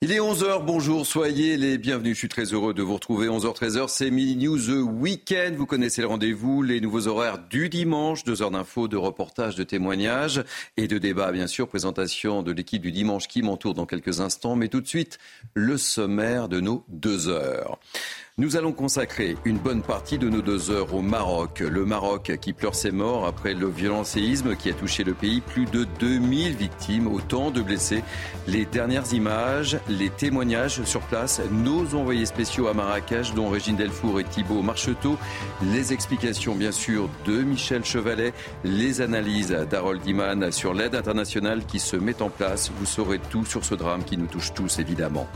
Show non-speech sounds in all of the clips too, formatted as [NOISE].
Il est 11h, bonjour, soyez les bienvenus. Je suis très heureux de vous retrouver. 11h-13h, c'est Mini News The Weekend. Vous connaissez le rendez-vous, les nouveaux horaires du dimanche, deux heures d'infos, de reportages, de témoignages et de débats, bien sûr. Présentation de l'équipe du dimanche qui m'entoure dans quelques instants. Mais tout de suite, le sommaire de nos deux heures. Nous allons consacrer une bonne partie de nos deux heures au Maroc. Le Maroc qui pleure ses morts après le violent séisme qui a touché le pays. Plus de 2000 victimes, autant de blessés. Les dernières images, les témoignages sur place, nos envoyés spéciaux à Marrakech, dont Régine Delfour et Thibault Marcheteau. Les explications, bien sûr, de Michel Chevalet. Les analyses d'Harold Iman sur l'aide internationale qui se met en place. Vous saurez tout sur ce drame qui nous touche tous, évidemment.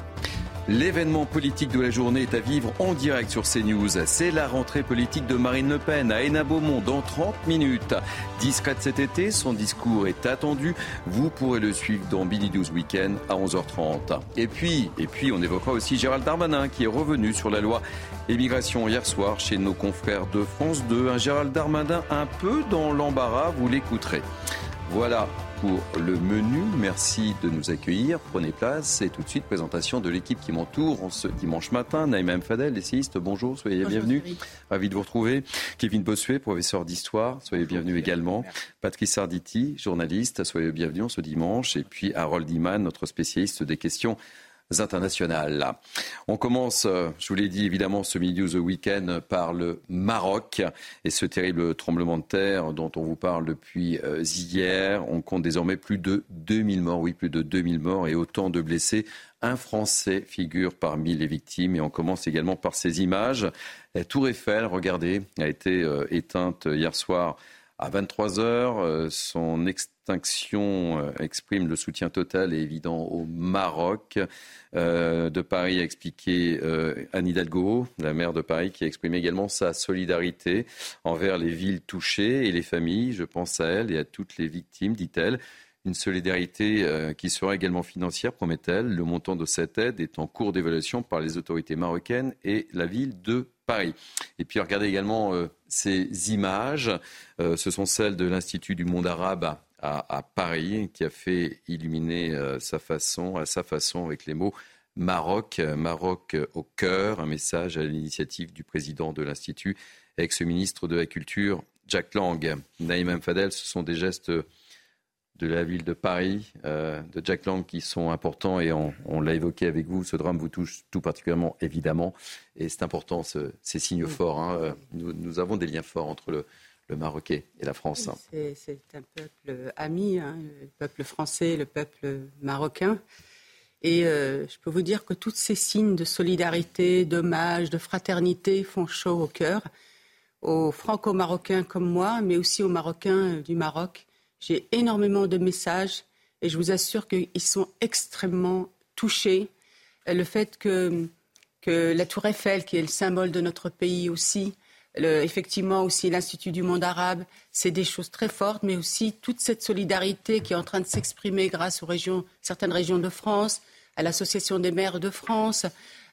L'événement politique de la journée est à vivre en direct sur CNews. C'est la rentrée politique de Marine Le Pen à Hénin-Beaumont dans 30 minutes. Discrète cet été, son discours est attendu. Vous pourrez le suivre dans Billy News Weekend à 11h30. Et puis, et puis, on évoquera aussi Gérald Darmanin qui est revenu sur la loi immigration hier soir chez nos confrères de France 2. Un Gérald Darmanin un peu dans l'embarras, vous l'écouterez. Voilà pour le menu. Merci de nous accueillir. Prenez place. Et tout de suite, présentation de l'équipe qui m'entoure en ce dimanche matin. Naïma Fadel, essayiste, bonjour, soyez bienvenue. Ravi de vous retrouver. Kevin Bossuet, professeur d'histoire, soyez bienvenue également. Patrice Sarditi, journaliste, soyez bienvenue ce dimanche. Et puis Harold Iman, notre spécialiste des questions internationales. On commence, euh, je vous l'ai dit évidemment, ce milieu The Weekend par le Maroc et ce terrible tremblement de terre dont on vous parle depuis euh, hier. On compte désormais plus de 2000 morts, oui, plus de 2000 morts et autant de blessés. Un Français figure parmi les victimes et on commence également par ces images. La Tour Eiffel, regardez, a été euh, éteinte hier soir à 23 heures. Son extinction exprime le soutien total et évident au Maroc. Euh, de Paris a expliqué euh, Anne Hidalgo, la maire de Paris, qui a exprimé également sa solidarité envers les villes touchées et les familles. Je pense à elle et à toutes les victimes, dit-elle. Une solidarité qui sera également financière, promet-elle. Le montant de cette aide est en cours d'évaluation par les autorités marocaines et la ville de Paris. Et puis regardez également ces images. ce sont celles de l'Institut du monde arabe à, Paris, qui a fait illuminer euh, sa façon, à sa façon, avec les mots Maroc, Maroc au cœur, un message à l'initiative du président de l'Institut, ex-ministre de la Culture, Jack Lang. Naïm Fadel, ce sont des gestes de la ville de Paris, euh, de Jack Lang, qui sont importants et on, l'a évoqué avec vous. Ce drame vous touche tout particulièrement, évidemment, et c'est important, ces signes forts. Hein. Nous, nous, avons des liens forts entre le, le Maroquais et la France. C'est un peuple ami, hein, le peuple français, le peuple marocain. Et euh, je peux vous dire que tous ces signes de solidarité, d'hommage, de fraternité font chaud au cœur, aux franco-marocains comme moi, mais aussi aux Marocains du Maroc. J'ai énormément de messages et je vous assure qu'ils sont extrêmement touchés. Le fait que, que la tour Eiffel, qui est le symbole de notre pays aussi, effectivement aussi l'Institut du monde arabe, c'est des choses très fortes, mais aussi toute cette solidarité qui est en train de s'exprimer grâce aux régions, certaines régions de France, à l'Association des maires de France,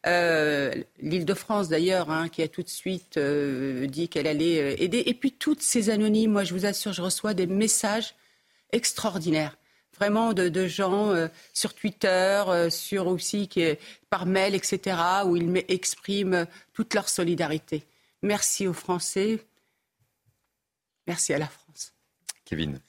euh, l'île de France d'ailleurs, hein, qui a tout de suite euh, dit qu'elle allait euh, aider. Et puis toutes ces anonymes, moi je vous assure, je reçois des messages extraordinaires vraiment de, gens sur Twitter, sur aussi par mail, etc., où ils expriment toute leur solidarité. Merci aux Français. Merci à la France. Kevin.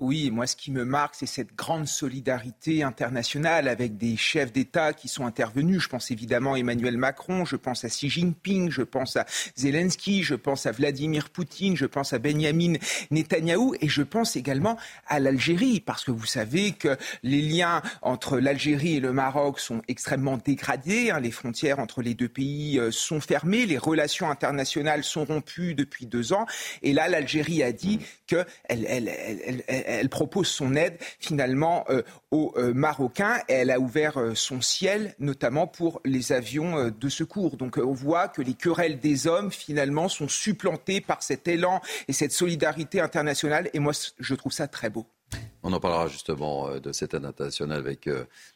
Oui, moi, ce qui me marque, c'est cette grande solidarité internationale avec des chefs d'État qui sont intervenus. Je pense évidemment à Emmanuel Macron, je pense à Xi Jinping, je pense à Zelensky, je pense à Vladimir Poutine, je pense à Benjamin Netanyahou et je pense également à l'Algérie, parce que vous savez que les liens entre l'Algérie et le Maroc sont extrêmement dégradés. Hein. Les frontières entre les deux pays euh, sont fermées, les relations internationales sont rompues depuis deux ans. Et là, l'Algérie a dit qu'elle elle, propose son aide finalement euh, aux euh, Marocains et elle a ouvert euh, son ciel notamment pour les avions de secours. Donc on voit que les querelles des hommes finalement sont supplantées par cet élan et cette solidarité internationale et moi je trouve ça très beau. On en parlera justement de cette internationale avec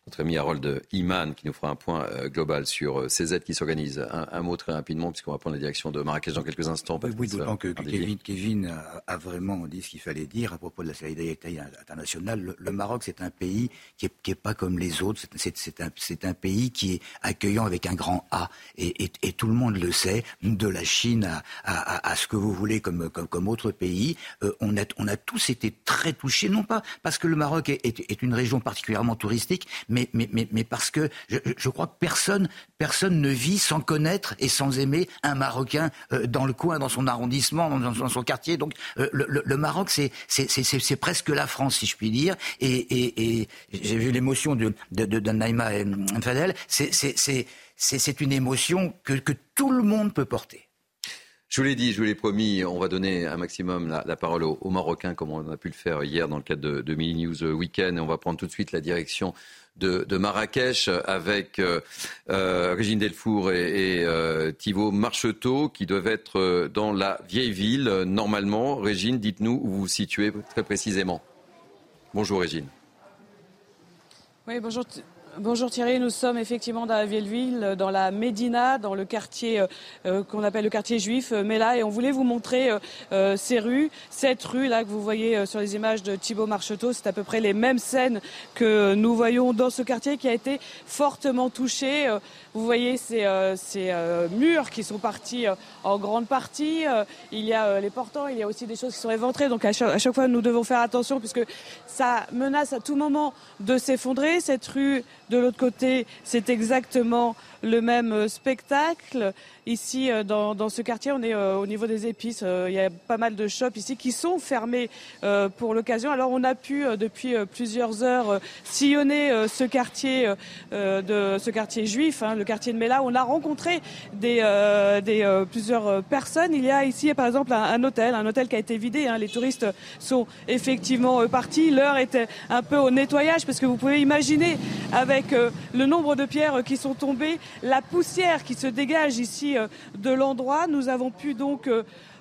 notre ami Harold Iman qui nous fera un point euh, global sur ces aides qui s'organisent. Un, mot très rapidement puisqu'on va prendre la direction de Marrakech dans quelques instants. Oui, d'autant que Kevin, a, vraiment dit ce qu'il fallait dire à propos de la solidarité internationale. Le, Maroc, c'est un pays qui n'est est pas comme les autres. C'est un, un, pays qui est accueillant avec un grand A. Et, tout le monde le sait, de la Chine à, à, ce que vous voulez comme, comme, comme autre pays. on, a, on a tous été très touchés, non pas parce que le Maroc est, une région particulièrement touristique, mais, parce que je, crois que personne, personne ne vit sans connaître et sans aimer un Marocain euh, dans le coin, dans son arrondissement, dans, son quartier. Donc euh, le, Maroc, c'est presque la France, si je puis dire. Et, j'ai vu l'émotion de, de, Naïma Fadel. C'est une émotion que tout le monde peut porter. Je vous l'ai dit, je vous l'ai promis, on va donner un maximum la, parole aux, Marocains, comme on a pu le faire hier dans le cadre de, de Mini News Weekend. Et on va prendre tout de suite la direction de, Marrakech avec euh, euh, Régine Delfour et, euh, Thibault Marcheteau qui doivent être dans la vieille ville. Normalement, Régine, dites-nous où vous vous situez très précisément. Bonjour Régine. Oui, bonjour. Bonjour Thierry, nous sommes effectivement dans la vieille ville, dans la Médina, dans le quartier euh, euh, qu'on appelle le quartier juif, euh, Mela, et on voulait vous montrer ces rues, cette rue là que vous voyez sur les images de Thibaut Marcheteau, c'est à peu près les mêmes scènes que nous voyons dans ce quartier qui a été fortement touché. Vous voyez ces, murs qui sont partis en grande partie. Il y a les portants, il y a aussi des choses qui sont éventrées. Donc à chaque fois, nous devons faire attention puisque ça menace à tout moment de s'effondrer. Cette rue de l'autre côté, c'est exactement le même euh, spectacle. Ici, euh, dans, ce quartier, on est euh, au niveau des épices. il y a pas mal de shops ici qui sont fermés pour l'occasion. Alors, on a pu, depuis plusieurs heures, sillonner ce quartier de ce quartier juif, hein, le quartier de Mela. On a rencontré des, des plusieurs personnes. Il y a ici, par exemple, un, hôtel, un hôtel qui a été vidé. Hein. Les touristes sont effectivement partis. L'heure était un peu au nettoyage parce que vous pouvez imaginer avec le nombre de pierres qui sont tombées la poussière qui se dégage ici euh, de l'endroit. Nous avons pu donc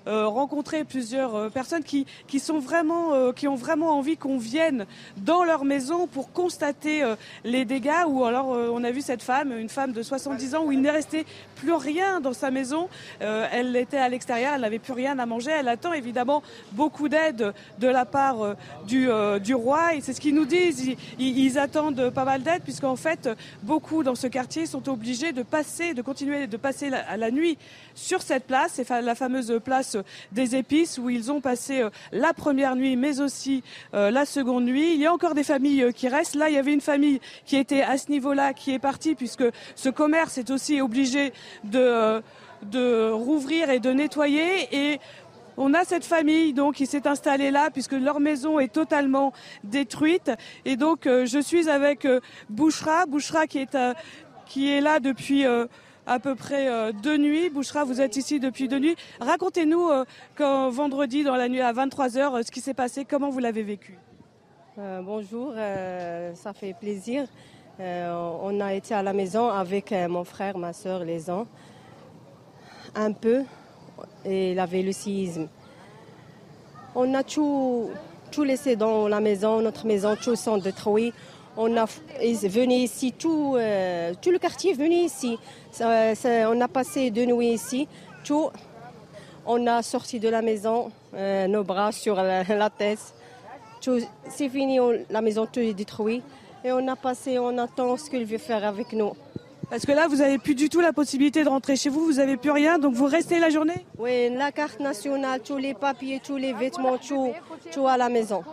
euh, rencontrer plusieurs euh, personnes qui, qui, sont vraiment, euh, qui ont vraiment envie qu'on vienne dans leur maison pour constater les dégâts. Ou alors on a vu cette femme, une femme de 70 ans, où il n'est resté plus rien dans sa maison. elle était à l'extérieur, elle n'avait plus rien à manger. Elle attend évidemment beaucoup d'aide de la part du, du roi. Et c'est ce qu'ils nous disent. Ils, attendent pas mal d'aide puisqu'en fait, beaucoup dans ce quartier sont obligés de passer, de continuer de passer la, la nuit sur cette place. La fameuse place des épices où ils ont passé euh, la première nuit, mais aussi euh, la seconde nuit. Il y a encore des familles euh, qui restent. Là, il y avait une famille qui était à ce niveau-là, qui est partie, puisque ce commerce est aussi obligé de, de rouvrir et de nettoyer. Et on a cette famille donc qui s'est installée là puisque leur maison est totalement détruite. Et donc je suis avec Bouchra, Bouchra qui est qui est là depuis à peu près euh, deux nuits. Bouchera, vous êtes ici depuis deux nuits. Racontez-nous euh, quand vendredi dans la nuit à 23h euh, ce qui s'est passé, comment vous l'avez vécu? bonjour, ça fait plaisir. on a été à la maison avec mon frère, ma soeur, les ans. Un peu, et il avait le séisme. On a tout, tout laissé dans la maison, notre maison, tout sont détruits. On a venu ici, tout, tout le quartier venu ici. On a passé deux nuits ici. Tout, on a sorti de la maison, euh, nos bras sur la, [LAUGHS] tête. C'est fini, la maison tout est détruite. Et on a passé, on attend ce qu'il veut faire avec nous. Parce que là, vous n'avez plus du tout la possibilité de rentrer chez vous, vous n'avez plus rien, donc vous restez la journée? Oui, la carte nationale, tous les papiers, tous les vêtements, tout, tout à la maison.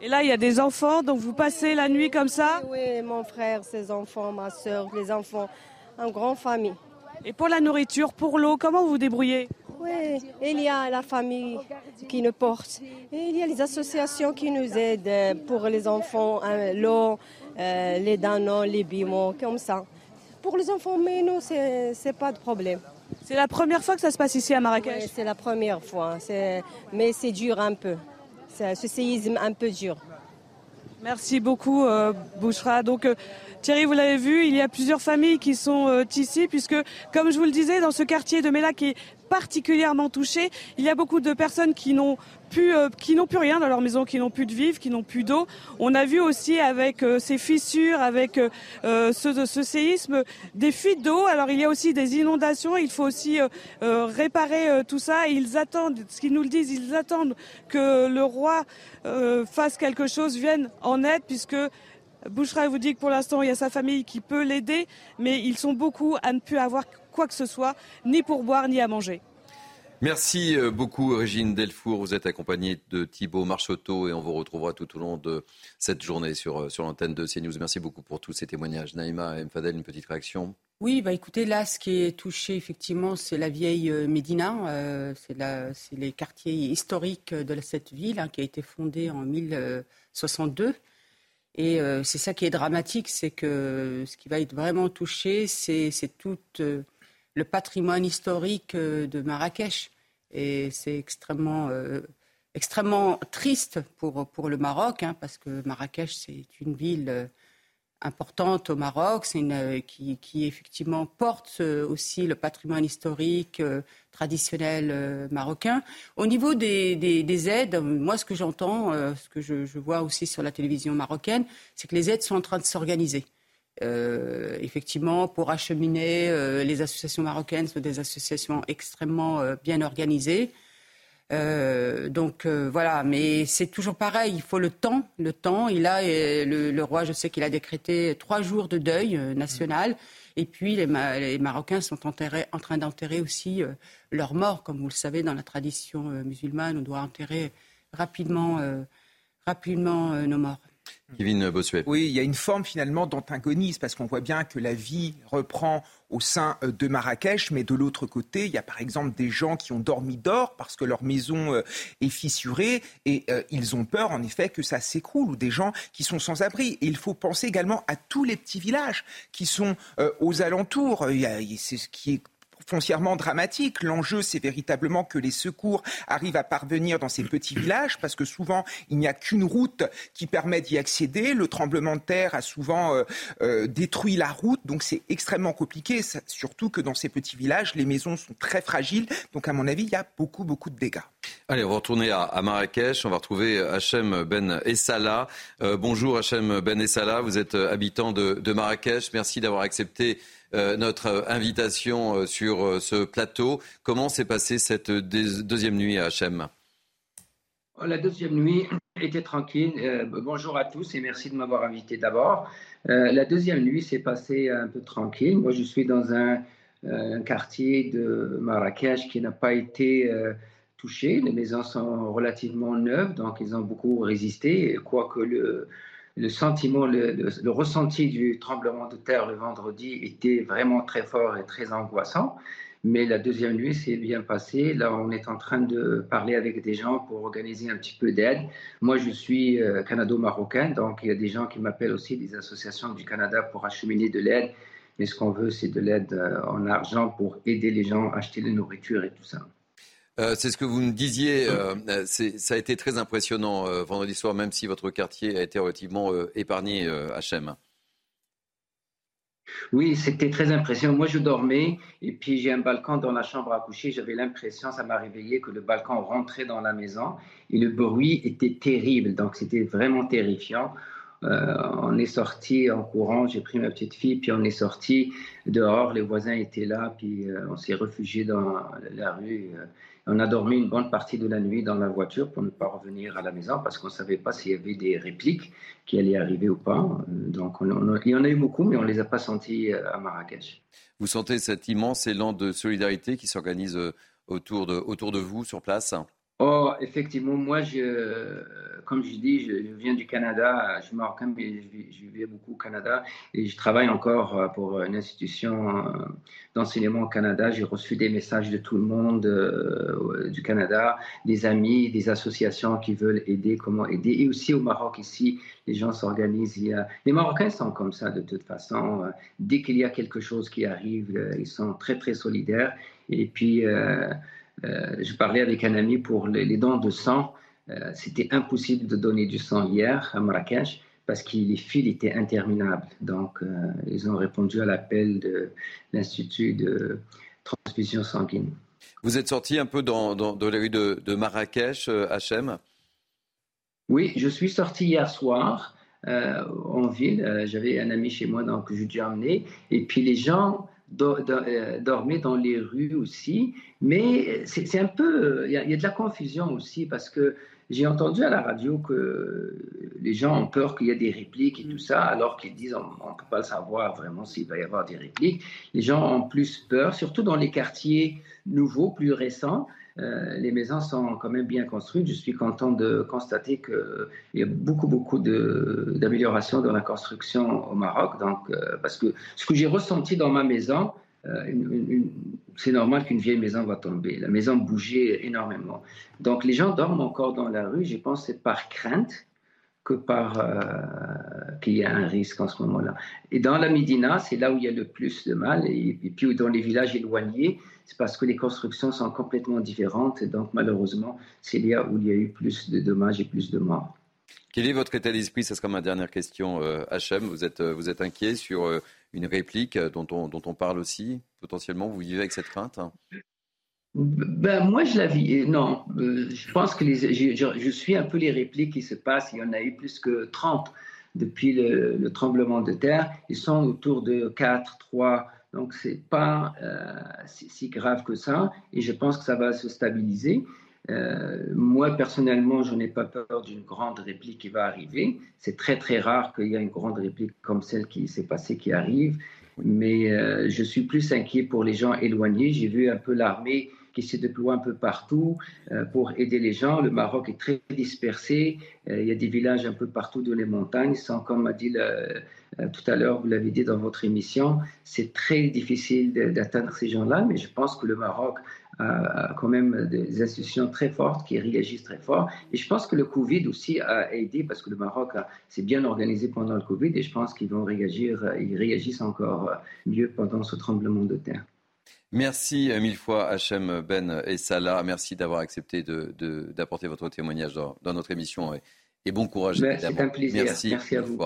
Et là, il y a des enfants, donc vous passez la nuit comme ça? Oui, mon frère, ses enfants, ma soeur, les enfants, en grande famille. Et pour la nourriture, pour l'eau, comment vous vous débrouillez? Oui, il y a la famille qui nous porte. Et il y a les associations qui nous aident pour les enfants, hein, l'eau, euh, les danos, les bimons, comme ça. Pour les enfants, mais nous, ce n'est pas de problème. C'est la première fois que ça se passe ici à Marrakech? Oui, c'est la première fois, mais c'est dur un peu ce séisme un peu dur. Merci beaucoup, euh, Bouchra. Donc, euh, Thierry, vous l'avez vu, il y a plusieurs familles qui sont euh, ici, puisque, comme je vous le disais, dans ce quartier de Mela qui est particulièrement touchés. Il y a beaucoup de personnes qui n'ont plus, euh, qui n'ont plus rien dans leur maison, qui n'ont plus de vivre, qui n'ont plus d'eau. On a vu aussi avec euh, ces fissures, avec ce, ce, séisme, des fuites d'eau. Alors il y a aussi des inondations. Il faut aussi réparer tout ça. Ils attendent, ce qu'ils nous le disent, ils attendent que le roi fasse quelque chose, vienne en aide, puisque Bouchra vous dit que pour l'instant, il y a sa famille qui peut l'aider, mais ils sont beaucoup à ne plus avoir quoi que ce soit, ni pour boire, ni à manger. Merci euh, beaucoup, Régine Delfour. Vous êtes accompagnée de Thibault Marchoteau et on vous retrouvera tout au long de cette journée sur, euh, sur l'antenne de CNews. Merci beaucoup pour tous ces témoignages. Naïma et Mfadel, une petite réaction Oui, bah écoutez, là, ce qui est touché, effectivement, c'est la vieille euh, Médina. c'est les quartiers historiques de cette ville hein, qui a été fondée en 1062. Et c'est ça qui est dramatique, c'est que ce qui va être vraiment touché, c'est tout le patrimoine historique de Marrakech. Et c'est extrêmement, euh, extrêmement triste pour, pour le Maroc, hein, parce que Marrakech, c'est une ville euh, importante au Maroc, c'est une, euh, qui, qui, effectivement porte aussi le patrimoine historique traditionnel marocain. Au niveau des, des, des, aides, moi ce que j'entends, ce que je, je, vois aussi sur la télévision marocaine, c'est que les aides sont en train de s'organiser. Euh, effectivement, pour acheminer, euh, les associations marocaines sont des associations extrêmement euh, bien organisées. Donc voilà, mais c'est toujours pareil, il faut le temps, le temps. Il a, le, roi, je sais qu'il a décrété trois jours de deuil national. Et puis les, les, Marocains sont enterrés, en train d'enterrer aussi leurs morts, comme vous le savez, dans la tradition musulmane, on doit enterrer rapidement, rapidement nos morts. Kevin Bossuet. Oui, il y a une forme finalement d'antagonisme parce qu'on voit bien que la vie reprend au sein euh, de Marrakech, mais de l'autre côté, il y a par exemple des gens qui ont dormi d'or parce que leur maison euh, est fissurée et euh, ils ont peur en effet que ça s'écroule ou des gens qui sont sans abri. Et il faut penser également à tous les petits villages qui sont aux alentours. C'est ce qui est foncièrement dramatique. L'enjeu, c'est véritablement que les secours arrivent à parvenir dans ces petits villages, parce que souvent, il n'y a qu'une route qui permet d'y accéder. Le tremblement de terre a souvent euh, euh, détruit la route, donc c'est extrêmement compliqué, surtout que dans ces petits villages, les maisons sont très fragiles. Donc, à mon avis, il y a beaucoup, beaucoup de dégâts. Allez, on va retourner à, Marrakech. On va retrouver Hachem Ben Essala. Euh, bonjour Hachem Ben Essala, vous êtes habitant de, Marrakech. Merci d'avoir accepté euh, notre invitation euh, sur euh, ce plateau. Comment s'est passée cette deuxième nuit à Hachem? Oh, La deuxième nuit [CLEARS THROAT] était tranquille. bonjour à tous et merci de m'avoir invité d'abord. la deuxième nuit s'est passée un peu tranquille. Moi, je suis dans un, quartier de Marrakech qui n'a pas été touché. Les maisons sont relativement neuves, donc ils ont beaucoup résisté, quoique le, le sentiment, le, ressenti du tremblement de terre le vendredi était vraiment très fort et très angoissant. Mais la deuxième nuit s'est bien passée. Là, on est en train de parler avec des gens pour organiser un petit peu d'aide. Moi, je suis euh, canado-marocain, donc il y a des gens qui m'appellent aussi des associations du Canada pour acheminer de l'aide. Mais ce qu'on veut, c'est de l'aide euh, en argent pour aider les gens à acheter de la nourriture et tout ça. Euh, c'est ce que vous nous disiez. Euh, ça a été très impressionnant euh, vendredi soir, même si votre quartier a été relativement épargné, HM. Oui, c'était très impressionnant. Moi, je dormais et puis j'ai un balcon dans la chambre à coucher. J'avais l'impression, ça m'a réveillé, que le balcon rentrait dans la maison et le bruit était terrible. Donc, c'était vraiment terrifiant. on est sorti en courant, j'ai pris ma petite fille, puis on est sorti dehors, les voisins étaient là, puis on s'est réfugié dans la rue. On a dormi une bonne partie de la nuit dans la voiture pour ne pas revenir à la maison parce qu'on ne savait pas s'il y avait des répliques qui allaient arriver ou pas. Donc, il y en a eu beaucoup, mais on ne les a pas sentis euh, à Marrakech. Vous sentez cet immense élan de solidarité qui s'organise euh, autour de, autour de vous sur place? Oh, effectivement, moi, je, comme je dis, je, viens du Canada, je suis marocain, mais je, vis beaucoup au Canada et je travaille encore euh, pour une institution euh, d'enseignement au Canada. J'ai reçu des messages de tout le monde euh, du Canada, des amis, des associations qui veulent aider, comment aider. Et aussi au Maroc, ici, les gens s'organisent. Les Marocains sont comme ça de toute façon. Dès qu'il y a quelque chose qui arrive, ils sont très, très solidaires. Et puis, je parlais avec un ami pour les, dons de sang. Euh, c'était impossible de donner du sang hier à Marrakech parce que les fils étaient interminables. Donc, euh, ils ont répondu à l'appel de l'Institut de transfusion sanguine. Vous êtes sorti un peu dans, les rues de, Marrakech, Hachem? Oui, je suis sorti hier soir. en ville. J'avais un ami chez moi donc, j'ai dû emmener. Et puis les gens euh, dormait dans les rues aussi. Mais c'est un peu, il y, a de la confusion aussi parce que j'ai entendu à la radio que les gens ont peur qu'il y ait des répliques et tout ça, alors qu'ils disent on ne peut pas savoir vraiment s'il va y avoir des répliques. Les gens ont plus peur, surtout dans les quartiers nouveaux, plus récents. Euh, les maisons sont quand même bien construites. Je suis content de constater qu'il y a beaucoup, beaucoup d'améliorations dans la construction au Maroc. Donc, euh, parce que ce que j'ai ressenti dans ma maison, euh, c'est normal qu'une vieille maison va tomber. La maison bougeait énormément. Donc, les gens dorment encore dans la rue. Je pense que c'est par crainte que par qu'il y a un risque en ce moment-là. Et dans la Médina, c'est là où il y a le plus de mal. Et, et puis dans les villages éloignés, c'est parce que les constructions sont complètement différentes. Et donc, malheureusement, c'est là où il y a eu plus de dommages et plus de morts. Quel est votre état d'esprit? Ce sera ma dernière question, euh, Hachem. Vous êtes, euh, vous êtes inquiet sur euh, une réplique dont on, dont on parle aussi? Potentiellement, vous vivez avec cette crainte? Ben, moi, je la vis. Non, je pense que les, je, suis un peu les répliques qui se passent. Il y en a eu plus que 30 depuis le, le tremblement de terre. Ils sont autour de 4, 3, donc, ce n'est pas euh, si, grave que ça. Et je pense que ça va se stabiliser. Euh, moi, personnellement, je n'ai pas peur d'une grande réplique qui va arriver. C'est très, très rare qu'il y ait une grande réplique comme celle qui s'est passée qui arrive. Mais euh, je suis plus inquiet pour les gens éloignés. J'ai vu un peu l'armée qui se déploie un peu partout pour aider les gens. Le Maroc est très dispersé. Il y a des villages un peu partout dans les montagnes. Sans, comme m'a dit euh, tout à l'heure, vous l'avez dit dans votre émission, c'est très difficile d'atteindre ces gens-là. Mais je pense que le Maroc a, quand même des institutions très fortes qui réagissent très fort. Et je pense que le Covid aussi a aidé parce que le Maroc s'est bien organisé pendant le Covid et je pense qu'ils vont réagir, ils réagissent encore mieux pendant ce tremblement de terre. Merci mille fois Hachem Ben et Salah. Merci d'avoir accepté d'apporter votre témoignage dans, notre émission et, bon courage. Ben, c'est un plaisir. Merci, à vous.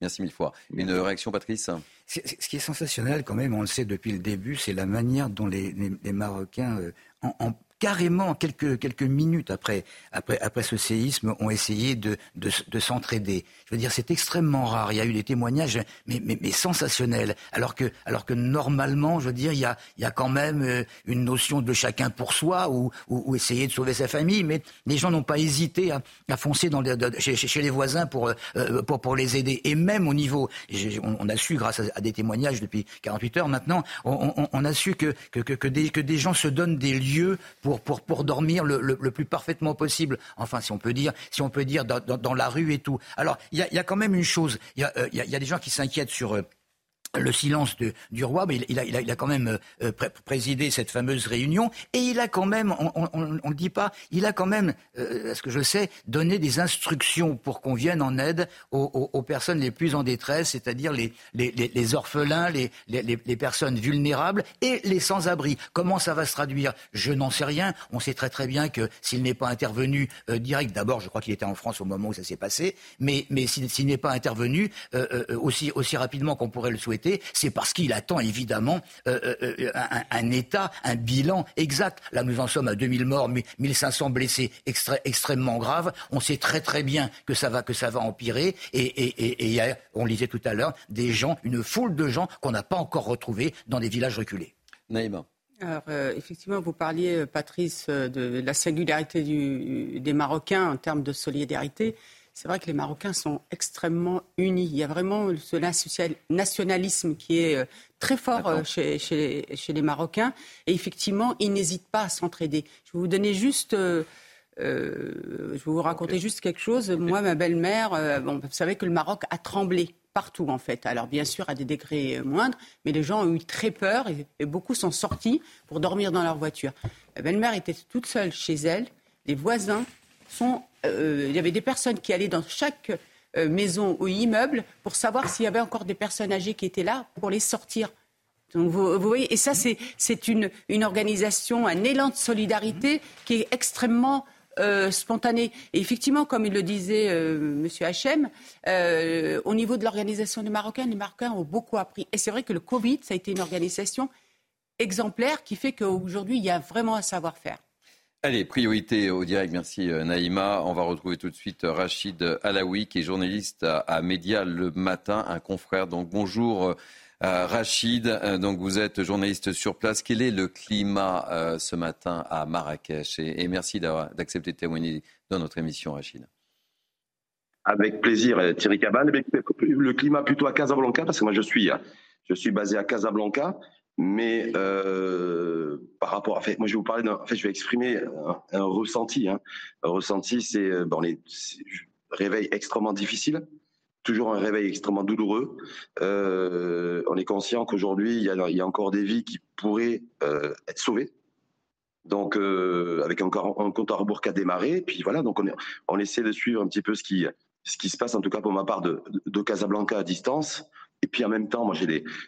Merci mille fois. Une réaction, Patrice? Ce qui est sensationnel quand même, on le sait depuis le début, c'est la manière dont les, Marocains, euh, en, carrément quelques, quelques minutes après, après, après ce séisme, ont essayé de, de, de s'entraider. Je veux dire, c'est extrêmement rare. Il y a eu des témoignages, mais, mais, sensationnels. Alors que, alors que normalement, je veux dire, il y a, il y a quand même euh, une notion de chacun pour soi ou, ou, essayer de sauver sa famille. Mais les gens n'ont pas hésité à, à foncer chez, les voisins pour, euh, pour, pour les aider. Et même au niveau, on, a su, grâce à, des témoignages depuis 48 heures maintenant, on, a su que, que, que, des, que des gens se donnent des lieux pour, pour dormir le, le, plus parfaitement possible. Enfin, si on peut dire, si on peut dire dans, dans, dans la rue et tout. Alors, il y a, y a, quand même une chose. Il y a, euh, y, y a, des gens qui s'inquiètent sur euh, le silence du roi, mais il, a, quand même euh, présidé cette fameuse réunion, et il a quand même, on ne le dit pas, il a quand même, euh, ce que je sais, donné des instructions pour qu'on vienne en aide aux, personnes les plus en détresse, c'est-à-dire les, orphelins, les, personnes vulnérables et les sans-abri. Comment ça va se traduire? Je n'en sais rien. On sait très très bien que s'il n'est pas intervenu euh, direct, d'abord, je crois qu'il était en France au moment où ça s'est passé, mais, s'il n'est pas intervenu aussi rapidement qu'on pourrait le souhaiter, c'est parce qu'il attend évidemment euh, euh, euh, un, état, un bilan exact. Là, nous en sommes à 2000 morts, 1500 blessés extrêmement graves. On sait très très bien que ça va, que ça va empirer. Et, il y a, on lisait tout à l'heure, des gens, une foule de gens qu'on n'a pas encore retrouvés dans des villages reculés. Naïma. Alors, effectivement, vous parliez, Patrice, de la singularité des Marocains en termes de solidarité c'est vrai que les Marocains sont extrêmement unis. Il y a vraiment ce nationalisme qui est euh, très fort euh, chez, les Marocains. Et effectivement, ils n'hésitent pas à s'entraider. Je vais vous donner juste. Euh, je vais vous raconter juste quelque chose. Moi, ma belle-mère, bon, vous savez que le Maroc a tremblé partout en fait. Alors bien sûr à des degrés moindres, mais les gens ont eu très peur et, et beaucoup sont sortis pour dormir dans leur voiture. Ma belle-mère était toute seule chez elle. Les voisins sont il y avait des personnes qui allaient dans chaque euh, maison ou immeuble pour savoir s'il y avait encore des personnes âgées qui étaient là pour les sortir. Donc vous, voyez, et ça c'est une, une, organisation, un élan de solidarité qui est extrêmement euh, spontané. Et effectivement, comme il le disait M. Hachem, au niveau de l'organisation des Marocains, les Marocains ont beaucoup appris. Et c'est vrai que le Covid, ça a été une organisation exemplaire qui fait qu'aujourd'hui, il y a vraiment un savoir-faire. Allez, priorité au direct. Merci euh, Naïma. On va retrouver tout de suite euh, Rachid Alaoui, qui est journaliste à, Média le matin, un confrère. Donc bonjour euh, Rachid. Donc vous êtes journaliste sur place. Quel est le climat ce matin à Marrakech? Et, merci d'accepter de témoigner dans notre émission, Rachid. Avec plaisir, Thierry Cabal. Le climat plutôt à Casablanca, parce que moi je suis, je suis basé à Casablanca. Mais euh, par rapport, en fait, moi je vais vous parler d'un, en fait, je vais exprimer un, ressenti. Hein. Un ressenti, c'est euh, bon, les réveil extrêmement difficile, toujours un réveil extrêmement douloureux. Euh, on est conscient qu'aujourd'hui, il y, y a encore des vies qui pourraient euh, être sauvées. Donc, euh, avec encore un compte à rebours qui a démarré, puis voilà, donc on, est, on essaie de suivre un petit peu ce qui, ce qui se passe, en tout cas pour ma part, de, de Casablanca à distance. Et puis en même temps, moi,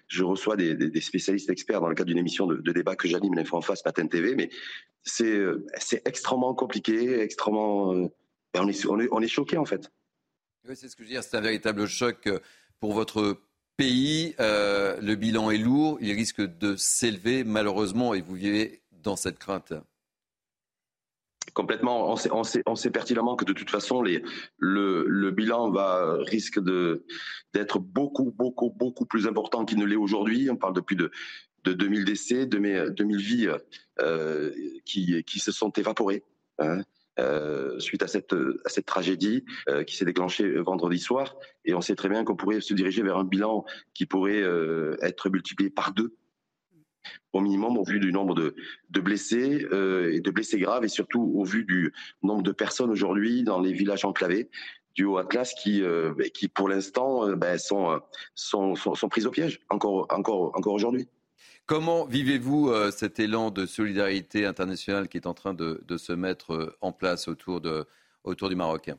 je reçois des, spécialistes experts dans le cadre d'une émission de, débat que j'anime, l'Info en face, Matin TV, mais c'est, c'est extrêmement compliqué, extrêmement. Euh, ben, on est, on choqué en fait. Oui, c'est ce que je veux dire. C'est un véritable choc euh, pour votre pays. Euh, le bilan est lourd. Il risque de s'élever malheureusement et vous vivez dans cette crainte. Complètement. On sait, pertinemment que de toute façon, le, bilan va risque d'être beaucoup, beaucoup, beaucoup plus important qu'il ne l'est aujourd'hui. On parle de plus de, de 2000 décès, de 2000 vies euh, qui, se sont évaporées. Hein. Euh, suite à cette, tragédie euh, qui s'est déclenchée vendredi soir. Et on sait très bien qu'on pourrait se diriger vers un bilan qui pourrait être multiplié par deux au minimum au vu du nombre de, de blessés euh, et de blessés graves et surtout au vu du nombre de personnes aujourd'hui dans les villages enclavés du Haut-Atlas qui, euh, ben, qui pour l'instant euh, ben, sont, sont, sont, prises au piège encore, encore, encore aujourd'hui. Comment vivez-vous cet élan de solidarité internationale qui est en train de, de se mettre en place autour, de, autour du Marocain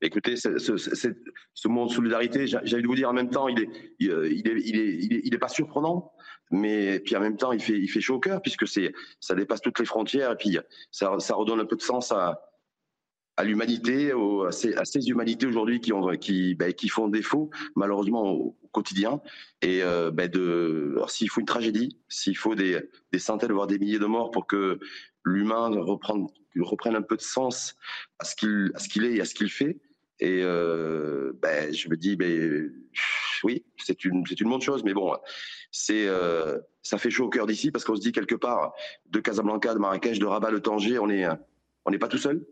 Écoutez, ce, ce, ce, mot de solidarité, j'ai envie de vous dire en même temps, il est, il est, il est, il est, il est pas surprenant mais puis en même temps, il fait, il fait chaud au cœur puisque c'est, ça dépasse toutes les frontières et puis ça, ça redonne un peu de sens à, à l'humanité, à à ces humanités aujourd'hui qui, qui, ben, qui font défaut malheureusement au, quotidien. Et euh, ben de, s'il faut une tragédie, s'il faut des, des centaines voire des milliers de morts pour que l'humain reprenne, reprenne un peu de sens à ce qu'il, à est et à ce qu'il fait. Et euh, ben, je me dis, ben, oui, c'est une, c'est une bonne chose, mais bon, c'est, euh, ça fait chaud au cœur d'ici parce qu'on se dit quelque part de Casablanca, de Marrakech, de Rabat, le Tanger, on est, on n'est pas tout seul.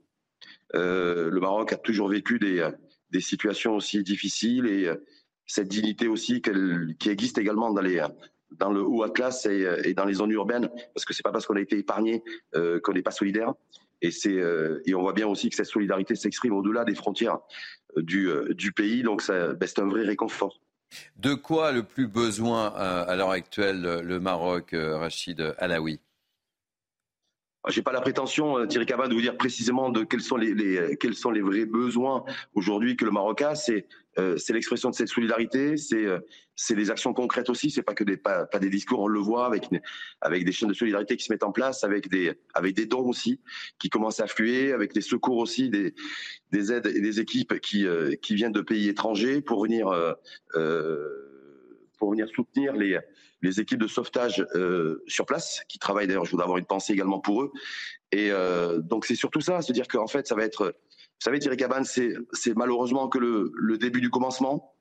Euh, le Maroc a toujours vécu des, des situations aussi difficiles et cette dignité aussi qui existe également dans les dans le haut Atlas et, dans les zones urbaines, parce que c'est pas parce qu'on a été épargné euh, qu'on n'est pas solidaire. Et, c'est, et on voit bien aussi que cette solidarité s'exprime au-delà des frontières du, du pays, donc ça, ben, c'est un vrai réconfort. De quoi a le plus besoin à l'heure actuelle le Maroc, Rachid Alaoui? J'ai pas la prétention, euh, Thierry Cava, de vous dire précisément de quels sont les, les quels sont les vrais besoins aujourd'hui que le Maroc a. C'est euh, l'expression de cette solidarité, c'est euh, c'est des actions concrètes aussi. C'est pas que des pas, pas, des discours. On le voit avec avec des chaînes de solidarité qui se mettent en place, avec des avec des dons aussi qui commencent à affluer, avec des secours aussi, des des aides et des équipes qui qui viennent de pays étrangers pour venir pour venir soutenir les les équipes de sauvetage euh, sur place, qui travaillent d'ailleurs, je voudrais avoir une pensée également pour eux. Et euh, donc c'est surtout ça, se dire qu'en fait, ça va être, vous savez, Thierry Cabane, c'est malheureusement que le, début du commencement.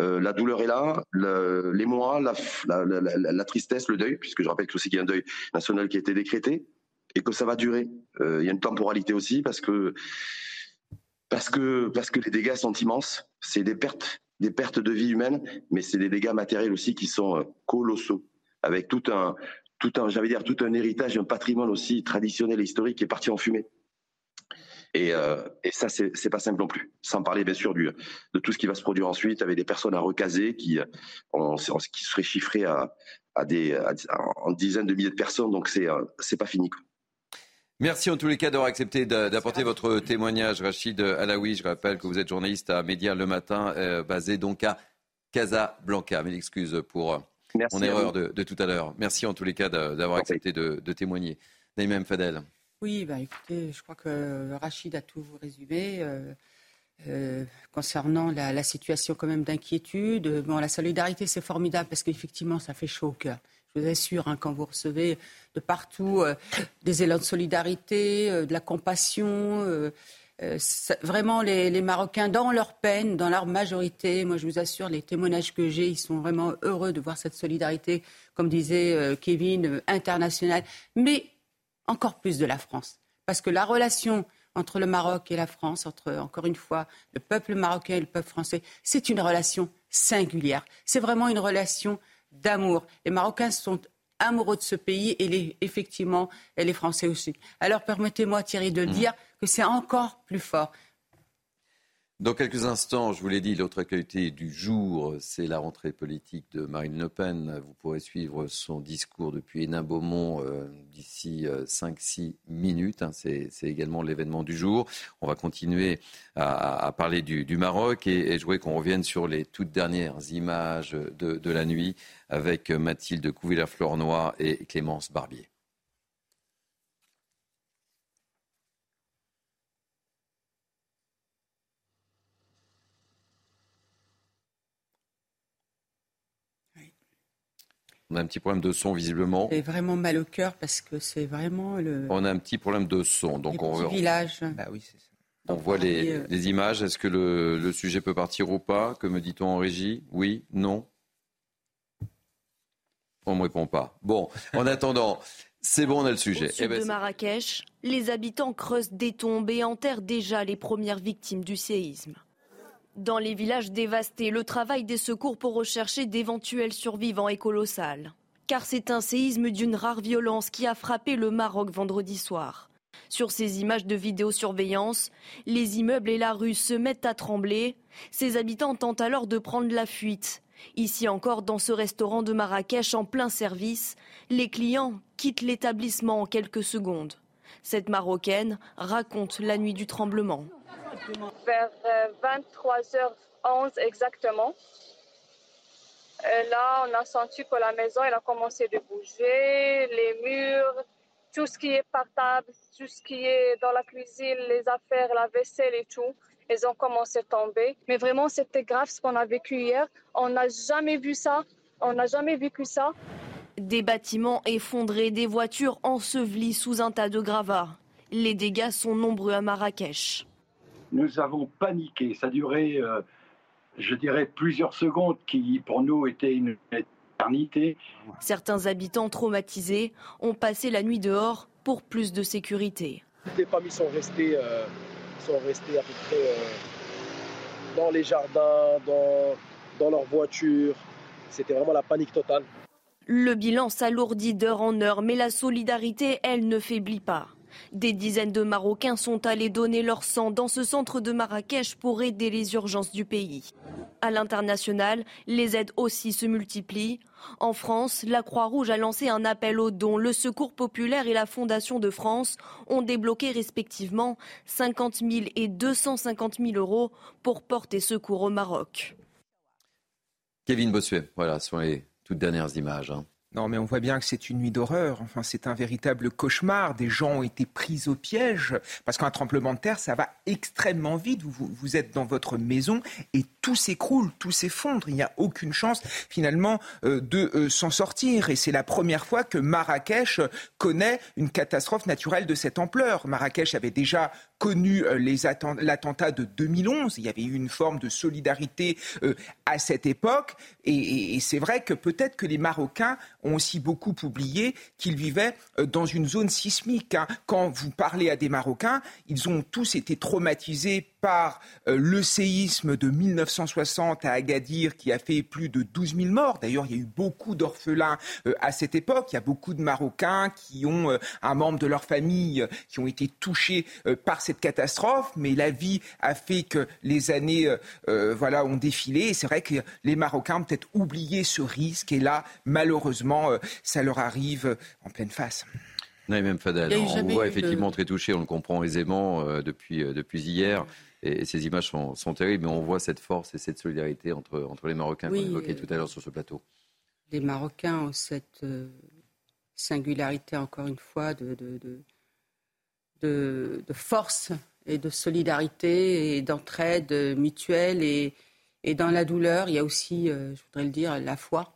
Euh, la douleur est là, le, les la, tristesse, le deuil, puisque je rappelle aussi qu'il y a un deuil national qui a été décrété et que ça va durer. Il y a une temporalité aussi parce que parce que parce que les dégâts sont immenses. C'est des pertes des pertes de vie humaine, mais c'est des dégâts matériels aussi qui sont euh, colossaux, avec tout un, tout un, j'allais dire, tout un héritage, un patrimoine aussi traditionnel et historique qui est parti en fumée. Et, euh, ça, c'est pas simple non plus. Sans parler bien sûr du, de tout ce qui va se produire ensuite, avec des personnes à recaser qui, on, qui seraient chiffrées à, des, en dizaines de milliers de personnes. Donc c'est, euh, c'est pas fini. Merci en tous les cas d'avoir accepté d'apporter votre témoignage, Rachid Alaoui. Je rappelle que vous êtes journaliste à Média le matin, euh, basé donc à Casablanca. Mille excuses pour euh, mon erreur de, tout à l'heure. Merci en tous les cas d'avoir accepté de, témoigner. Naïm Fadel. Oui, bah, écoutez, je crois que Rachid a tout résumé. Euh, concernant la, la, situation quand même d'inquiétude, bon, la solidarité c'est formidable parce qu'effectivement ça fait chaud au cœur Je vous assure, quand vous recevez de partout euh, des élans de solidarité, euh, de la compassion, euh, vraiment les, Marocains, dans leur peine, dans leur majorité, moi je vous assure, les témoignages que j'ai, ils sont vraiment heureux de voir cette solidarité, comme disait Kevin, internationale, mais encore plus de la France. Parce que la relation entre le Maroc et la France, entre, encore une fois, le peuple marocain et le peuple français, c'est une relation singulière. C'est vraiment une relation d'amour. Les Marocains sont amoureux de ce pays et les, effectivement les Français aussi. Alors permettez-moi Thierry de mmh. dire que c'est encore plus fort. Dans quelques instants, je vous l'ai dit, l'autre actualité du jour, c'est la rentrée politique de Marine Le Pen. Vous pourrez suivre son discours depuis Hénin-Beaumont euh, d'ici 5-6 euh, minutes. Hein. c'est, également l'événement du jour. On va continuer à, parler du, Maroc et, je voudrais qu'on revienne sur les toutes dernières images de, la nuit avec Mathilde Couvillère-Flornois et Clémence Barbier. On a un petit problème de son visiblement. J'ai vraiment mal au cœur parce que c'est vraiment le. On a un petit problème de son, donc on. Village. Bah oui, c'est ça. On voit les, euh, les, images. Est-ce que le, le, sujet peut partir ou pas? Que me dit-on en régie? Oui? Non? On ne me répond pas. Bon, en attendant, c'est bon, on a le sujet. Au sud eh ben, de Marrakech, les habitants creusent des tombes et enterrent déjà les premières victimes du séisme. Dans les villages dévastés, le travail des secours pour rechercher d'éventuels survivants est colossal. Car c'est un séisme d'une rare violence qui a frappé le Maroc vendredi soir. Sur ces images de vidéosurveillance, les immeubles et la rue se mettent à trembler. Ses habitants tentent alors de prendre la fuite. Ici encore, dans ce restaurant de Marrakech en plein service, les clients quittent l'établissement en quelques secondes. Cette Marocaine raconte la nuit du tremblement vers 23h11 euh, exactement. Et là, on a senti que la maison elle a commencé de bouger, les murs, tout ce qui est portable, tout ce qui est dans la cuisine, les affaires, la vaisselle et tout, ils ont commencé à tomber. Mais vraiment, c'était grave ce qu'on a vécu hier. On n'a jamais vu ça. On n'a jamais vécu ça. Des bâtiments effondrés, des voitures ensevelies sous un tas de gravats. Les dégâts sont nombreux à Marrakech nous avons paniqué. Ça a duré, euh, je dirais, plusieurs secondes qui, pour nous, étaient une éternité. Certains habitants traumatisés ont passé la nuit dehors pour plus de sécurité. Toutes les familles sont restées, euh, sont restées à peu près euh, dans les jardins, dans, dans leurs voitures. C'était vraiment la panique totale. Le bilan s'alourdit d'heure en heure, mais la solidarité, elle, ne faiblit pas. Des dizaines de Marocains sont allés donner leur sang dans ce centre de Marrakech pour aider les urgences du pays. À l'international, les aides aussi se multiplient. En France, la Croix-Rouge a lancé un appel aux dons. Le Secours populaire et la Fondation de France ont débloqué respectivement 50 000 et 250 000 euros pour porter secours au Maroc. Kevin Bossuet, voilà, ce sont les toutes dernières images. Hein. Non, mais on voit bien que c'est une nuit d'horreur. Enfin, c'est un véritable cauchemar. Des gens ont été pris au piège parce qu'un tremblement de terre, ça va extrêmement vite. Vous, êtes dans votre maison et tout s'écroule, tout s'effondre. Il n'y a aucune chance finalement euh, de euh, s'en sortir. Et c'est la première fois que Marrakech connaît une catastrophe naturelle de cette ampleur. Marrakech avait déjà connu euh, l'attentat de 2011. Il y avait eu une forme de solidarité à cette époque. Et c'est vrai que peut-être que les Marocains ont aussi beaucoup oublié qu'ils vivaient euh, dans une zone sismique. Hein. Quand vous parlez à des Marocains, ils ont tous été traumatisés par euh, le séisme de 1960 à Agadir qui a fait plus de 12 000 morts. D'ailleurs, il y a eu beaucoup d'orphelins euh, à cette époque. Il y a beaucoup de Marocains qui ont un membre de leur famille qui ont été touchés par cette catastrophe. Mais la vie a fait que les années voilà, ont défilé. Et c'est vrai que les Marocains ont peut-être oublié ce risque. Et là, malheureusement, euh, ça leur arrive en pleine face. même Fadel, on vous voit effectivement très touché, on le comprend aisément euh, depuis, euh, depuis hier. Et, ces images sont, terribles, mais on voit cette force et cette solidarité entre, entre les Marocains qu'on évoquait tout à l'heure sur ce plateau. Les Marocains ont cette singularité, encore une fois, de, de, de, de, force et de solidarité et d'entraide mutuelle. Et, et dans la douleur, il y a aussi, je voudrais le dire, la foi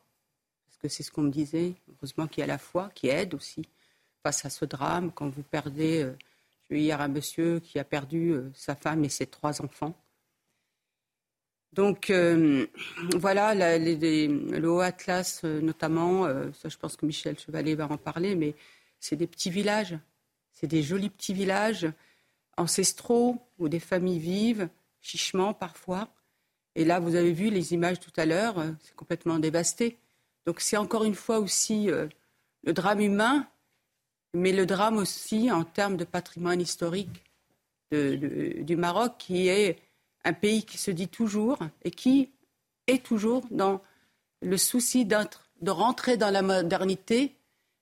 parce que c'est ce qu'on me disait. Heureusement qu'il y a la foi qui aide aussi face à ce drame. Quand vous perdez, euh, hier un monsieur qui a perdu euh, sa femme et ses trois enfants. Donc euh, voilà, le Haut Atlas notamment, ça je pense que Michel Chevalier va en parler, mais c'est des petits villages, c'est des jolis petits villages ancestraux où des familles vivent, chichement parfois. Et là, vous avez vu les images tout à l'heure, c'est complètement dévasté. Donc c'est encore une fois aussi le drame humain mais le drame aussi en termes de patrimoine historique du Maroc, qui est un pays qui se dit toujours et qui est toujours dans le souci de rentrer dans la modernité,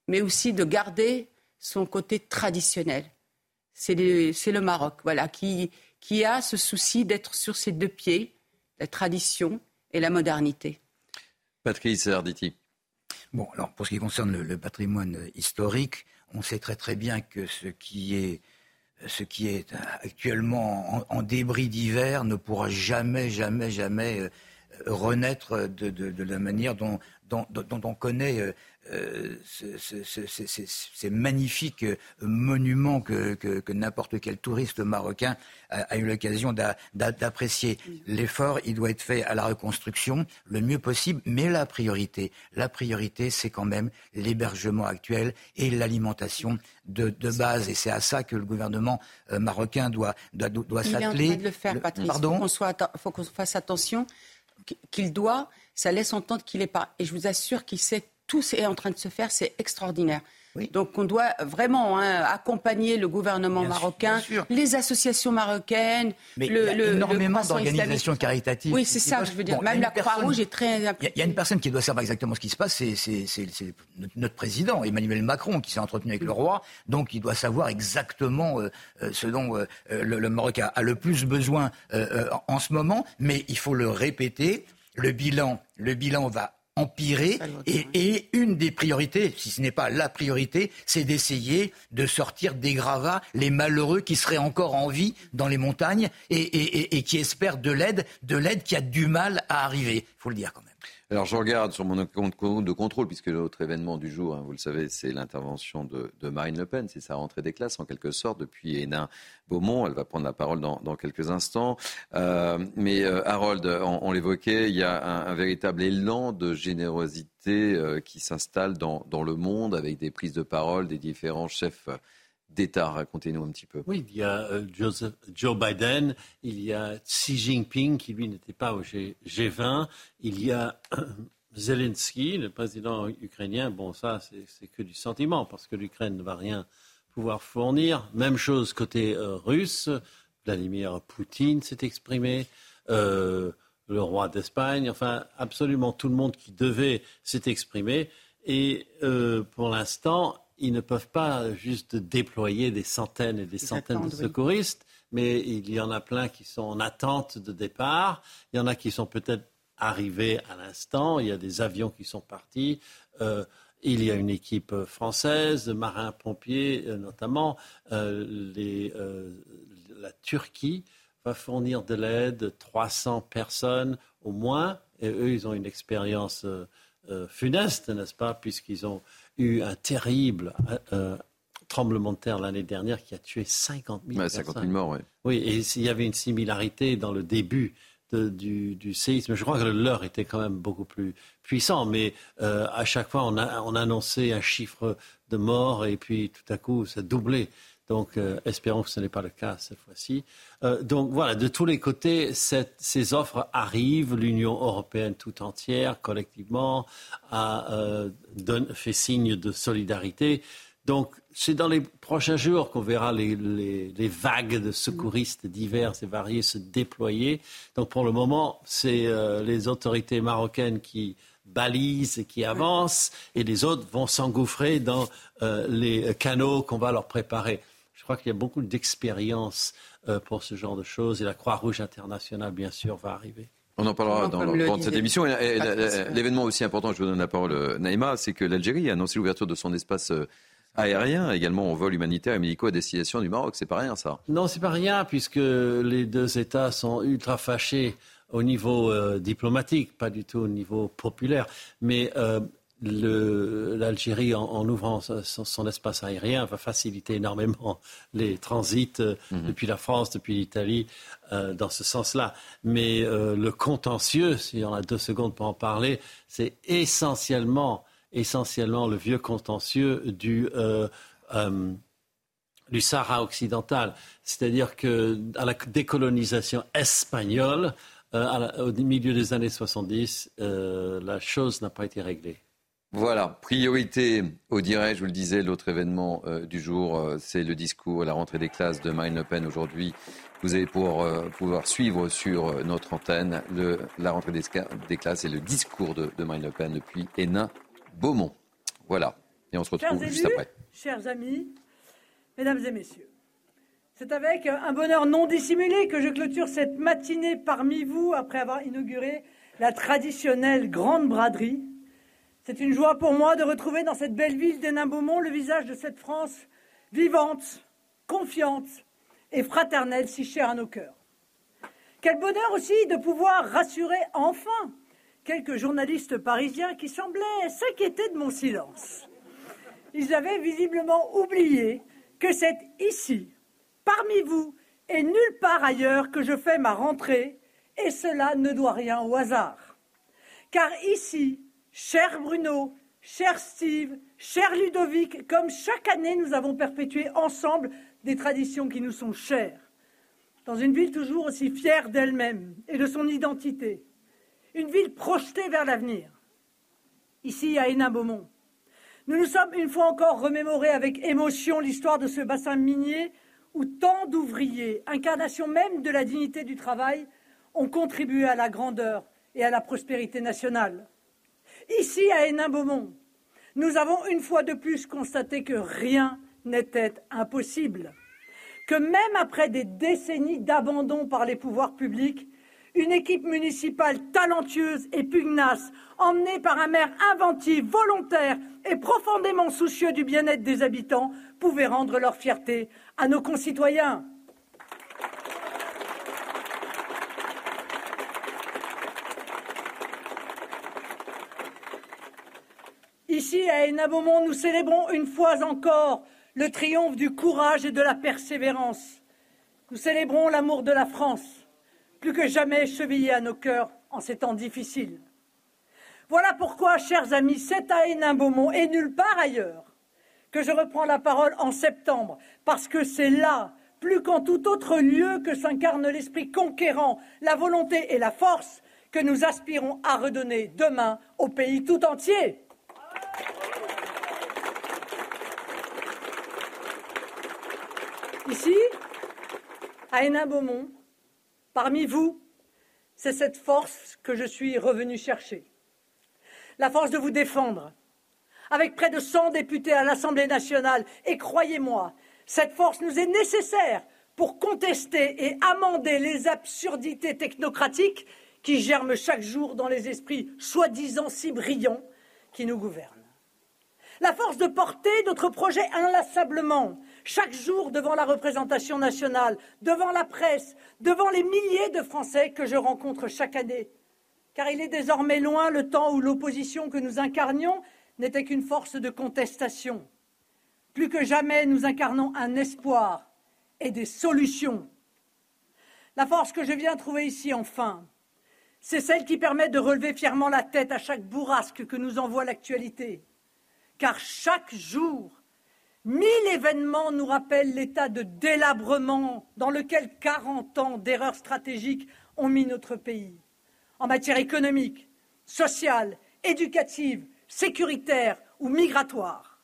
mais aussi de garder son côté traditionnel. C'est le, Maroc, voilà, qui, qui a ce souci d'être sur ses deux pieds, la tradition et la modernité. Patrice Arditi. Bon, alors pour ce qui concerne le patrimoine historique, on sait très très bien que ce qui est, est actuellement en, débris divers ne pourra jamais, jamais, jamais euh, renaître de, la manière dont, dont, on connaît euh, euh, ces magnifiques monuments que, n'importe quel touriste marocain a, eu l'occasion d'apprécier. L'effort, il doit être fait à la reconstruction le mieux possible, mais la priorité, la priorité, c'est quand même l'hébergement actuel et l'alimentation de, base. Et c'est à ça que le gouvernement euh, marocain doit, doit, doit s'atteler. Il est en train de le faire, Patrice. Il faut qu'on fasse attention qu'il doit, ça laisse entendre qu'il n'est pas. Et je vous assure qu'il sait tout est en train de se faire, c'est extraordinaire. Donc on doit vraiment hein, accompagner le gouvernement marocain, les associations marocaines, Mais le, il y a énormément d'organisations caritatives. Oui, c'est ça, je veux dire. Même la Croix-Rouge est très. Il y, a une personne qui doit savoir exactement ce qui se passe, c'est notre président Emmanuel Macron qui s'est entretenu avec le roi, donc il doit savoir exactement euh, euh, ce dont euh, le, Maroc a, a, le plus besoin en ce moment. Mais il faut le répéter. Le bilan, le bilan va empirer. Et, une des priorités, si ce n'est pas la priorité, c'est d'essayer de sortir des gravats les malheureux qui seraient encore en vie dans les montagnes et, et qui espèrent de l'aide, de l'aide qui a du mal à arriver. Il faut le dire quand même. Alors je regarde sur mon compte de contrôle, puisque l'autre événement du jour, hein, vous le savez, c'est l'intervention de, Marine Le Pen, c'est sa rentrée des classes en quelque sorte depuis Hénin-Beaumont. Elle va prendre la parole dans, quelques instants. Euh, mais euh, Harold, on, l'évoquait, il y a un, véritable élan de générosité euh, qui s'installe dans, le monde avec des prises de parole des différents chefs d'État. Racontez-nous un petit peu. Oui, il y a euh, Joe Biden, il y a Xi Jinping qui lui n'était pas au G, 20 il y a Zelensky, le président ukrainien. Bon, ça, c'est que du sentiment parce que l'Ukraine ne va rien pouvoir fournir. Même chose côté euh, russe. Vladimir Poutine s'est exprimé. Euh, le roi d'Espagne, enfin absolument tout le monde qui devait s'est exprimé. Et pour l'instant, ils ne peuvent pas juste déployer des centaines et des, centaines de secouristes, mais il y en a plein qui sont en attente de départ. Il y en a qui sont peut-être arrivés à l'instant. Il y a des avions qui sont partis. Euh, il y a une équipe française, marins-pompiers euh, notamment. Euh, la Turquie va fournir de l'aide, 300 personnes au moins. Et eux, ils ont une expérience funeste, n'est-ce pas, puisqu'ils ont eu un terrible euh, tremblement de terre l'année dernière qui a tué 50 000 ouais, 50 000 morts, oui. Oui, et il y avait une similarité dans le début du, du, séisme. Je crois que le leur était quand même beaucoup plus puissant, mais euh, à chaque fois, on, a, on annonçait un chiffre de morts et puis tout à coup, ça doublait. Donc, euh, espérons que ce n'est pas le cas cette fois-ci. Euh, donc, voilà, de tous les côtés, ces offres arrivent. L'Union européenne tout entière, collectivement, a euh, fait signe de solidarité. Donc, c'est dans les prochains jours qu'on verra les, vagues de secouristes divers et variés se déployer. Donc, pour le moment, c'est les autorités marocaines qui balisent et qui avancent, et les autres vont s'engouffrer dans les canaux qu'on va leur préparer. Je crois qu'il y a beaucoup d'expérience euh, pour ce genre de choses et la Croix-Rouge internationale, bien sûr, va arriver. On en parlera dans le cours de cette émission. L'événement aussi important, je vous donne la parole, euh, Naïma, c'est que l'Algérie a annoncé l'ouverture de son espace euh, aérien, également au vol humanitaire et médicaux à destination du Maroc. C'est pas rien, ça Non, c'est pas rien, puisque les deux États sont ultra fâchés au niveau diplomatique, pas du tout au niveau populaire. Mais l'Algérie, en, ouvrant son, espace aérien, va faciliter énormément [LAUGHS] les transits euh, mhm. depuis la France, depuis l'Italie, euh, dans ce sens-là. Mais euh, le contentieux, si on a deux secondes pour en parler, c'est essentiellement, essentiellement le vieux contentieux du, du Sahara occidental. C'est-à-dire que à la décolonisation espagnole, au milieu des années 70, la chose n'a pas été réglée. Voilà, priorité au direct, je vous le disais, l'autre événement euh, du jour, euh, c'est le discours, la rentrée des classes de Marine Le Pen aujourd'hui. Vous allez pouvoir, euh, pouvoir suivre sur notre antenne la rentrée des, classes et le discours de, Marine Le Pen depuis Hénin Beaumont. Voilà, et on se retrouve juste après. Chers amis, mesdames et messieurs, c'est avec un bonheur non dissimulé que je clôture cette matinée parmi vous après avoir inauguré la traditionnelle grande braderie c'est une joie pour moi de retrouver dans cette belle ville d'Hénin-Beaumont le visage de cette France vivante, confiante et fraternelle si chère à nos cœurs. Quel bonheur aussi de pouvoir rassurer enfin quelques journalistes parisiens qui semblaient s'inquiéter de mon silence. Ils avaient visiblement oublié que c'est ici, parmi vous et nulle part ailleurs que je fais ma rentrée, et cela ne doit rien au hasard. Car ici, Cher Bruno, cher Steve, cher Ludovic, comme chaque année nous avons perpétué ensemble des traditions qui nous sont chères. Dans une ville toujours aussi fière d'elle-même et de son identité. Une ville projetée vers l'avenir. Ici, à Hénin-Beaumont. Nous nous sommes une fois encore remémorés avec émotion l'histoire de ce bassin minier où tant d'ouvriers, incarnation même de la dignité du travail, ont contribué à la grandeur et à la prospérité nationale. Ici, à Hénin-Beaumont, nous avons une fois de plus constaté que rien n'était impossible, que même après des décennies d'abandon par les pouvoirs publics, une équipe municipale talentueuse et pugnace, emmenée par un maire inventif, volontaire et profondément soucieux du bien-être des habitants, pouvait rendre leur fierté à nos concitoyens. Ici, à Hénin-Beaumont, nous célébrons une fois encore le triomphe du courage et de la persévérance. Nous célébrons l'amour de la France, plus que jamais chevillé à nos cœurs en ces temps difficiles. Voilà pourquoi, chers amis, c'est à Hénin-Beaumont et nulle part ailleurs que je reprends la parole en septembre, parce que c'est là, plus qu'en tout autre lieu, que s'incarne l'esprit conquérant, la volonté et la force que nous aspirons à redonner demain au pays tout entier. Ici, à Hénin-Beaumont, parmi vous, c'est cette force que je suis revenu chercher. La force de vous défendre, avec près de 100 députés à l'Assemblée nationale. Et croyez-moi, cette force nous est nécessaire pour contester et amender les absurdités technocratiques qui germent chaque jour dans les esprits soi-disant si brillants qui nous gouvernent. La force de porter notre projet inlassablement, chaque jour devant la représentation nationale, devant la presse, devant les milliers de Français que je rencontre chaque année. Car il est désormais loin le temps où l'opposition que nous incarnions n'était qu'une force de contestation. Plus que jamais, nous incarnons un espoir et des solutions. La force que je viens trouver ici, enfin, c'est celle qui permet de relever fièrement la tête à chaque bourrasque que nous envoie l'actualité. Car chaque jour, Mille événements nous rappellent l'état de délabrement dans lequel 40 ans d'erreurs stratégiques ont mis notre pays, en matière économique, sociale, éducative, sécuritaire ou migratoire.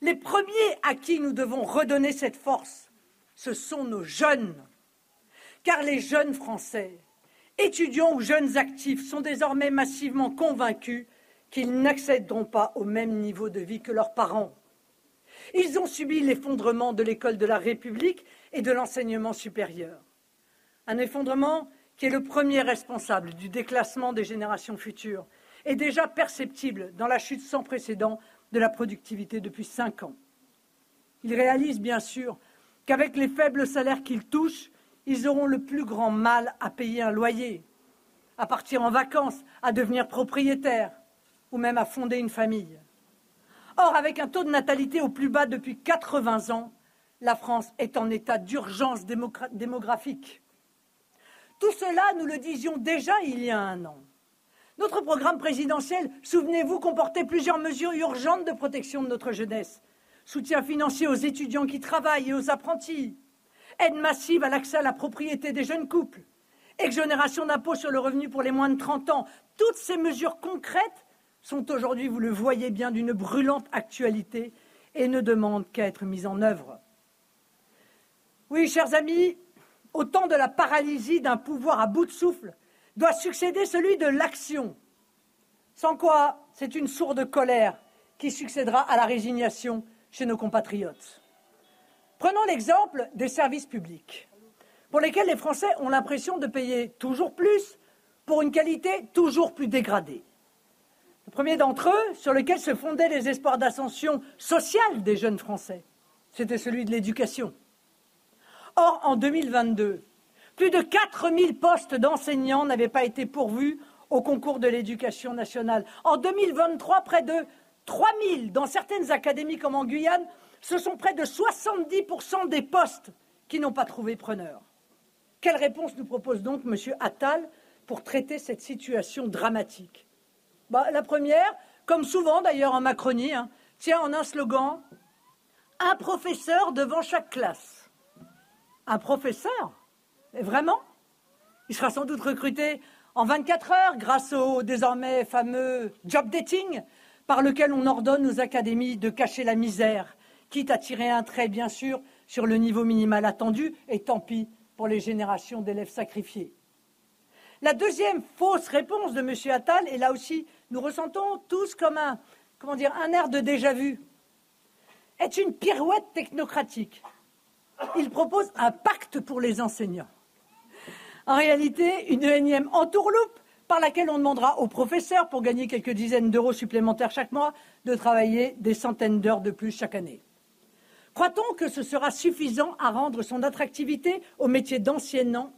Les premiers à qui nous devons redonner cette force, ce sont nos jeunes. Car les jeunes Français, étudiants ou jeunes actifs, sont désormais massivement convaincus qu'ils n'accéderont pas au même niveau de vie que leurs parents. Ils ont subi l'effondrement de l'école de la République et de l'enseignement supérieur. Un effondrement qui est le premier responsable du déclassement des générations futures et déjà perceptible dans la chute sans précédent de la productivité depuis cinq ans. Ils réalisent bien sûr qu'avec les faibles salaires qu'ils touchent, ils auront le plus grand mal à payer un loyer, à partir en vacances, à devenir propriétaires ou même à fonder une famille. Or, avec un taux de natalité au plus bas depuis 80 ans, la France est en état d'urgence démographique. Tout cela, nous le disions déjà il y a un an. Notre programme présidentiel, souvenez-vous, comportait plusieurs mesures urgentes de protection de notre jeunesse. Soutien financier aux étudiants qui travaillent et aux apprentis. Aide massive à l'accès à la propriété des jeunes couples. Exonération d'impôts sur le revenu pour les moins de 30 ans. Toutes ces mesures concrètes sont aujourd'hui, vous le voyez bien, d'une brûlante actualité et ne demandent qu'à être mises en œuvre. Oui, chers amis, au temps de la paralysie d'un pouvoir à bout de souffle, doit succéder celui de l'action. Sans quoi, c'est une sourde colère qui succédera à la résignation chez nos compatriotes. Prenons l'exemple des services publics, pour lesquels les Français ont l'impression de payer toujours plus pour une qualité toujours plus dégradée. Le premier d'entre eux, sur lequel se fondaient les espoirs d'ascension sociale des jeunes Français, c'était celui de l'éducation. Or, en 2022, plus de 4000 postes d'enseignants n'avaient pas été pourvus au concours de l'éducation nationale. En 2023, près de 3000 dans certaines académies comme en Guyane, ce sont près de 70% des postes qui n'ont pas trouvé preneur. Quelle réponse nous propose donc M. Attal pour traiter cette situation dramatique? Bah, La première, comme souvent d'ailleurs en Macronie, hein, tient en un slogan Un professeur devant chaque classe. Un professeur? Vraiment? Il sera sans doute recruté en 24 heures grâce au désormais fameux job dating par lequel on ordonne aux académies de cacher la misère, quitte à tirer un trait, bien sûr, sur le niveau minimal attendu, et tant pis pour les générations d'élèves sacrifiés. La deuxième fausse réponse de M. Attal, et là aussi, nous ressentons tous comme un, comment dire, un air de déjà-vu, est une pirouette technocratique. Il propose un pacte pour les enseignants en réalité une énième entourloupe par laquelle on demandera aux professeurs, pour gagner quelques dizaines d'euros supplémentaires chaque mois, de travailler des centaines d'heures de plus chaque année. Croit-on que ce sera suffisant à rendre son attractivité au métier d'enseignant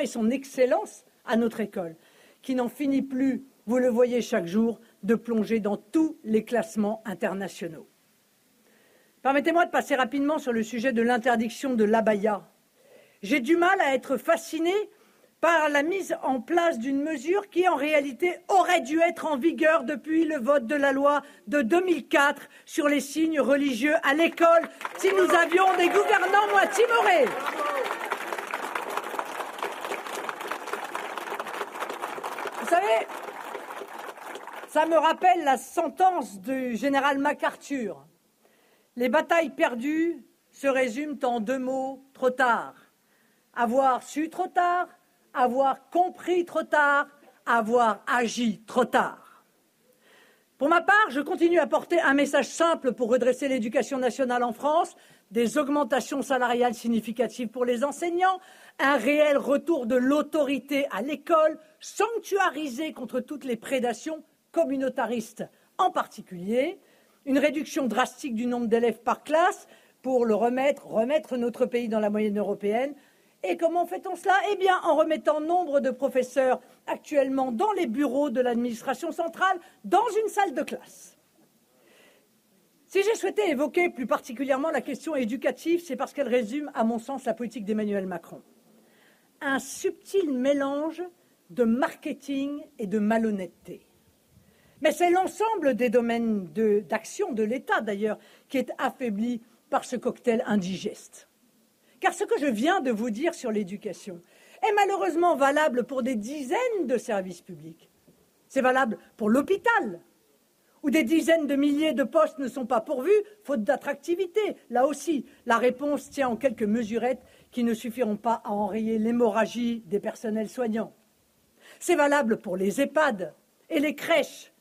et son excellence à notre école, qui n'en finit plus, vous le voyez chaque jour, de plonger dans tous les classements internationaux Permettez-moi de passer rapidement sur le sujet de l'interdiction de l'abaya. J'ai du mal à être fasciné par la mise en place d'une mesure qui, en réalité, aurait dû être en vigueur depuis le vote de la loi de 2004 sur les signes religieux à l'école, si nous avions des gouvernants moins timorés. Vous savez, ça me rappelle la sentence du général MacArthur. Les batailles perdues se résument en deux mots trop tard. Avoir su trop tard avoir compris trop tard, avoir agi trop tard. Pour ma part, je continue à porter un message simple pour redresser l'éducation nationale en France, des augmentations salariales significatives pour les enseignants, un réel retour de l'autorité à l'école, sanctuarisé contre toutes les prédations communautaristes en particulier, une réduction drastique du nombre d'élèves par classe pour le remettre, remettre notre pays dans la moyenne européenne, et comment fait-on cela? Eh bien, en remettant nombre de professeurs actuellement dans les bureaux de l'administration centrale, dans une salle de classe. Si j'ai souhaité évoquer plus particulièrement la question éducative, c'est parce qu'elle résume, à mon sens, la politique d'Emmanuel Macron. Un subtil mélange de marketing et de malhonnêteté. Mais c'est l'ensemble des domaines d'action de, l'État, d'ailleurs, qui est affaibli par ce cocktail indigeste. Car ce que je viens de vous dire sur l'éducation est malheureusement valable pour des dizaines de services publics. C'est valable pour l'hôpital, où des dizaines de milliers de postes ne sont pas pourvus, faute d'attractivité. Là aussi, la réponse tient en quelques mesurettes qui ne suffiront pas à enrayer l'hémorragie des personnels soignants. C'est valable pour les EHPAD et les crèches,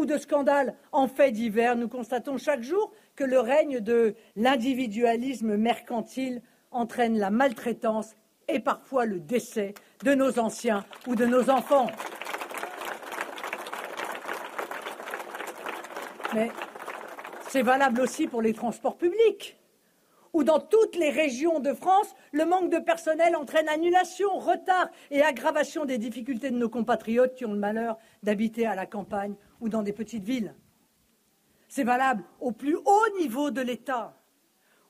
où de scandales en fait divers, nous constatons chaque jour que le règne de l'individualisme mercantile entraîne la maltraitance et parfois le décès de nos anciens ou de nos enfants. Mais c'est valable aussi pour les transports publics, où dans toutes les régions de France, le manque de personnel entraîne annulation, retard et aggravation des difficultés de nos compatriotes qui ont le malheur d'habiter à la campagne ou dans des petites villes. C'est valable au plus haut niveau de l'État,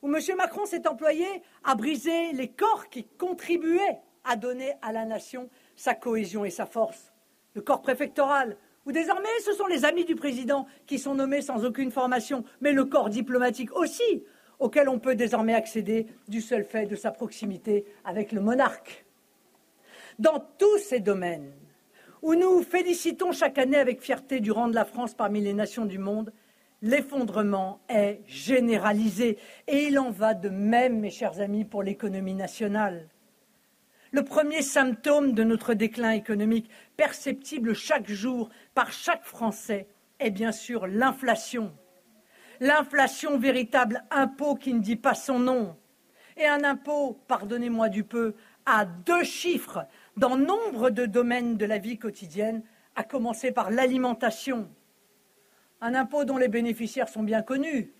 où M. Macron s'est employé à briser les corps qui contribuaient à donner à la nation sa cohésion et sa force. Le corps préfectoral, où désormais ce sont les amis du président qui sont nommés sans aucune formation, mais le corps diplomatique aussi, auquel on peut désormais accéder du seul fait de sa proximité avec le monarque. Dans tous ces domaines où nous félicitons chaque année avec fierté du rang de la France parmi les nations du monde, l'effondrement est généralisé et il en va de même, mes chers amis, pour l'économie nationale. Le premier symptôme de notre déclin économique, perceptible chaque jour par chaque Français, est bien sûr l'inflation. L'inflation, véritable impôt qui ne dit pas son nom. Et un impôt, pardonnez-moi du peu, à deux chiffres dans nombre de domaines de la vie quotidienne, à commencer par l'alimentation. Un impôt dont les bénéficiaires sont bien connus.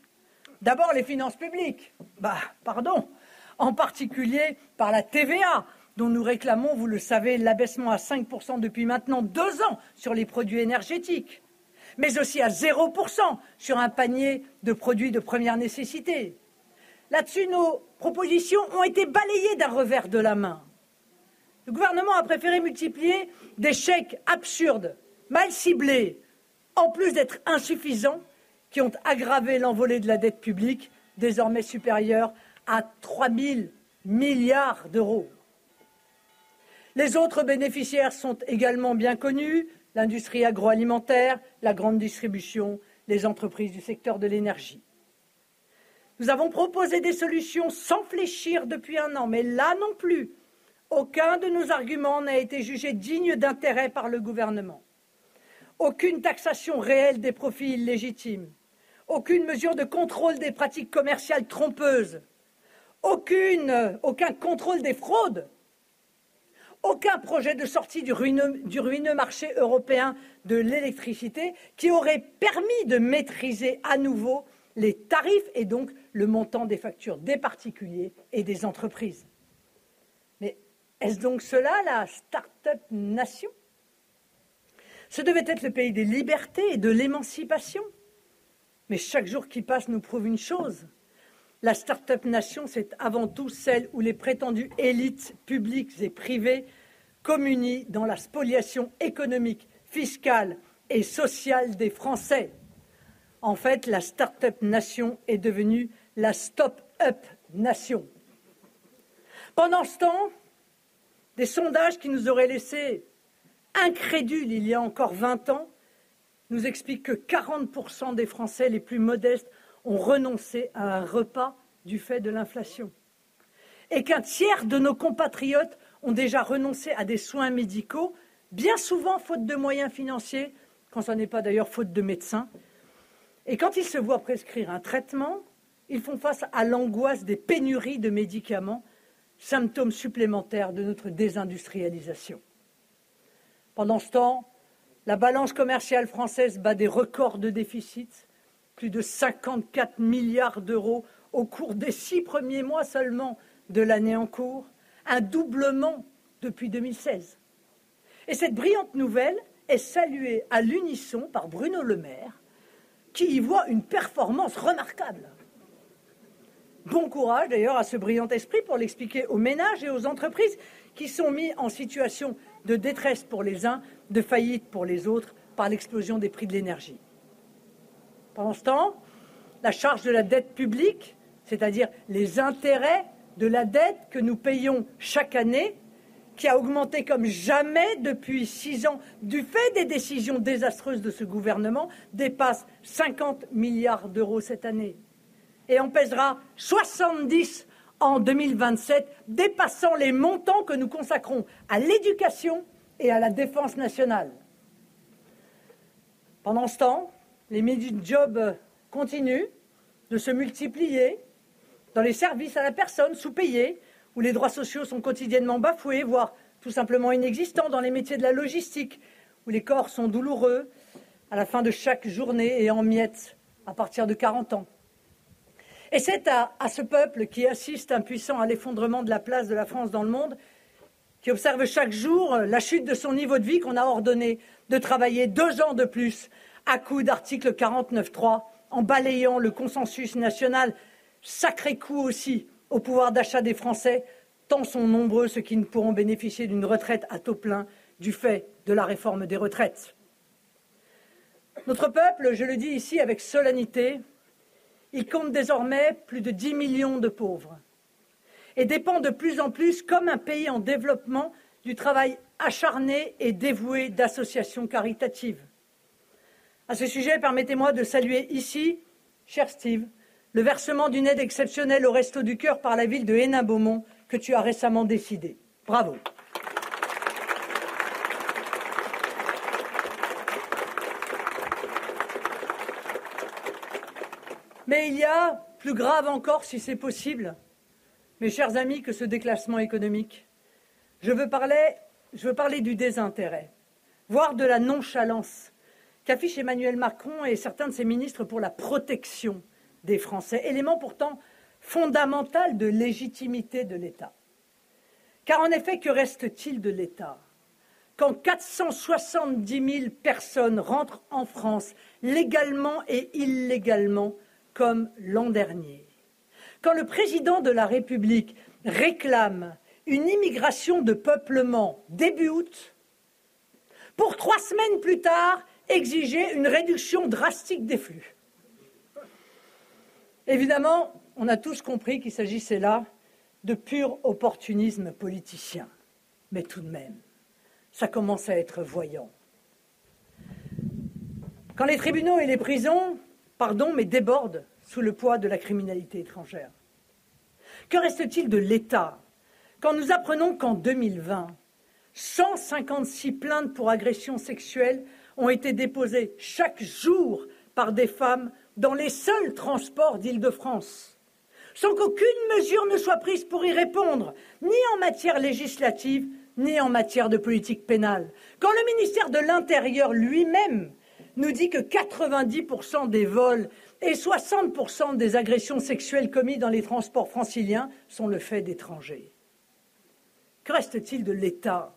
D'abord les finances publiques. Bah, pardon. En particulier par la TVA, dont nous réclamons, vous le savez, l'abaissement à 5% depuis maintenant deux ans sur les produits énergétiques mais aussi à 0% sur un panier de produits de première nécessité. Là-dessus, nos propositions ont été balayées d'un revers de la main. Le gouvernement a préféré multiplier des chèques absurdes, mal ciblés, en plus d'être insuffisants, qui ont aggravé l'envolée de la dette publique, désormais supérieure à 3 000 milliards d'euros. Les autres bénéficiaires sont également bien connus l'industrie agroalimentaire, la grande distribution, les entreprises du secteur de l'énergie. Nous avons proposé des solutions sans fléchir depuis un an, mais là non plus, aucun de nos arguments n'a été jugé digne d'intérêt par le gouvernement. Aucune taxation réelle des profits illégitimes, aucune mesure de contrôle des pratiques commerciales trompeuses, aucun contrôle des fraudes aucun projet de sortie du ruineux, marché européen de l'électricité qui aurait permis de maîtriser à nouveau les tarifs et donc le montant des factures des particuliers et des entreprises. Est-ce donc cela la start-up nation? Ce devait être le pays des libertés et de l'émancipation. Mais chaque jour qui passe nous prouve une chose. La start-up nation, c'est avant tout celle où les prétendues élites publiques et privées communient dans la spoliation économique, fiscale et sociale des Français. En fait, la start-up nation est devenue la stop-up nation. Pendant ce temps, des sondages qui nous auraient laissés incrédules il y a encore 20 ans nous expliquent que 40% des Français les plus modestes ont renoncé à un repas du fait de l'inflation. Et qu'un tiers de nos compatriotes ont déjà renoncé à des soins médicaux, bien souvent faute de moyens financiers, quand ce n'est pas d'ailleurs faute de médecins. Et quand ils se voient prescrire un traitement, ils font face à l'angoisse des pénuries de médicaments, symptômes supplémentaires de notre désindustrialisation. Pendant ce temps, la balance commerciale française bat des records de déficit, plus de 54 milliards d'euros au cours des six premiers mois seulement de l'année en cours, un doublement depuis 2016. Et cette brillante nouvelle est saluée à l'unisson par Bruno Le Maire, qui y voit une performance remarquable. Bon courage d'ailleurs à ce brillant esprit pour l'expliquer aux ménages et aux entreprises qui sont mis en situation de détresse pour les uns, de faillite pour les autres par l'explosion des prix de l'énergie. Pendant ce temps, la charge de la dette publique c'est-à-dire les intérêts de la dette que nous payons chaque année, qui a augmenté comme jamais depuis six ans du fait des décisions désastreuses de ce gouvernement, dépasse 50 milliards d'euros cette année et en pèsera 70 en 2027, dépassant les montants que nous consacrons à l'éducation et à la défense nationale. Pendant ce temps, les midi-jobs continuent de se multiplier dans les services à la personne sous-payés, où les droits sociaux sont quotidiennement bafoués, voire tout simplement inexistants dans les métiers de la logistique, où les corps sont douloureux à la fin de chaque journée et en miettes à partir de 40 ans. Et c'est à, ce peuple qui assiste impuissant à l'effondrement de la place de la France dans le monde, qui observe chaque jour la chute de son niveau de vie qu'on a ordonné de travailler deux ans de plus à coup d'article 49.3 en balayant le consensus national, sacré coup aussi au pouvoir d'achat des Français, tant sont nombreux ceux qui ne pourront bénéficier d'une retraite à taux plein du fait de la réforme des retraites. Notre peuple, je le dis ici avec solennité, il compte désormais plus de 10 millions de pauvres et dépend de plus en plus, comme un pays en développement, du travail acharné et dévoué d'associations caritatives. À ce sujet, permettez-moi de saluer ici, cher Steve, le versement d'une aide exceptionnelle au Resto du Cœur par la ville de Hénin-Beaumont que tu as récemment décidé. Bravo. Mais il y a, plus grave encore si c'est possible, mes chers amis, que ce déclassement économique. Je veux parler, je veux parler du désintérêt, voire de la nonchalance qu'affichent Emmanuel Macron et certains de ses ministres pour la protection des Français, élément pourtant fondamental de légitimité de l'État. Car en effet, que reste-t-il de l'État? Quand 470 000 personnes rentrent en France légalement et illégalement comme l'an dernier Quand le président de la République réclame une immigration de peuplement début août, pour trois semaines plus tard, exiger une réduction drastique des flux. Évidemment, on a tous compris qu'il s'agissait là de pur opportunisme politicien. Mais tout de même, ça commence à être voyant. Quand les tribunaux et les prisons, pardon, mais débordent sous le poids de la criminalité étrangère. Que reste-t-il de l'État quand nous apprenons qu'en 2020, 156 plaintes pour agression sexuelle ont été déposées chaque jour par des femmes dans les seuls transports d'Île-de-France, sans qu'aucune mesure ne soit prise pour y répondre, ni en matière législative, ni en matière de politique pénale. Quand le ministère de l'Intérieur lui-même nous dit que 90% des vols et 60% des agressions sexuelles commises dans les transports franciliens sont le fait d'étrangers. Que reste-t-il de l'État?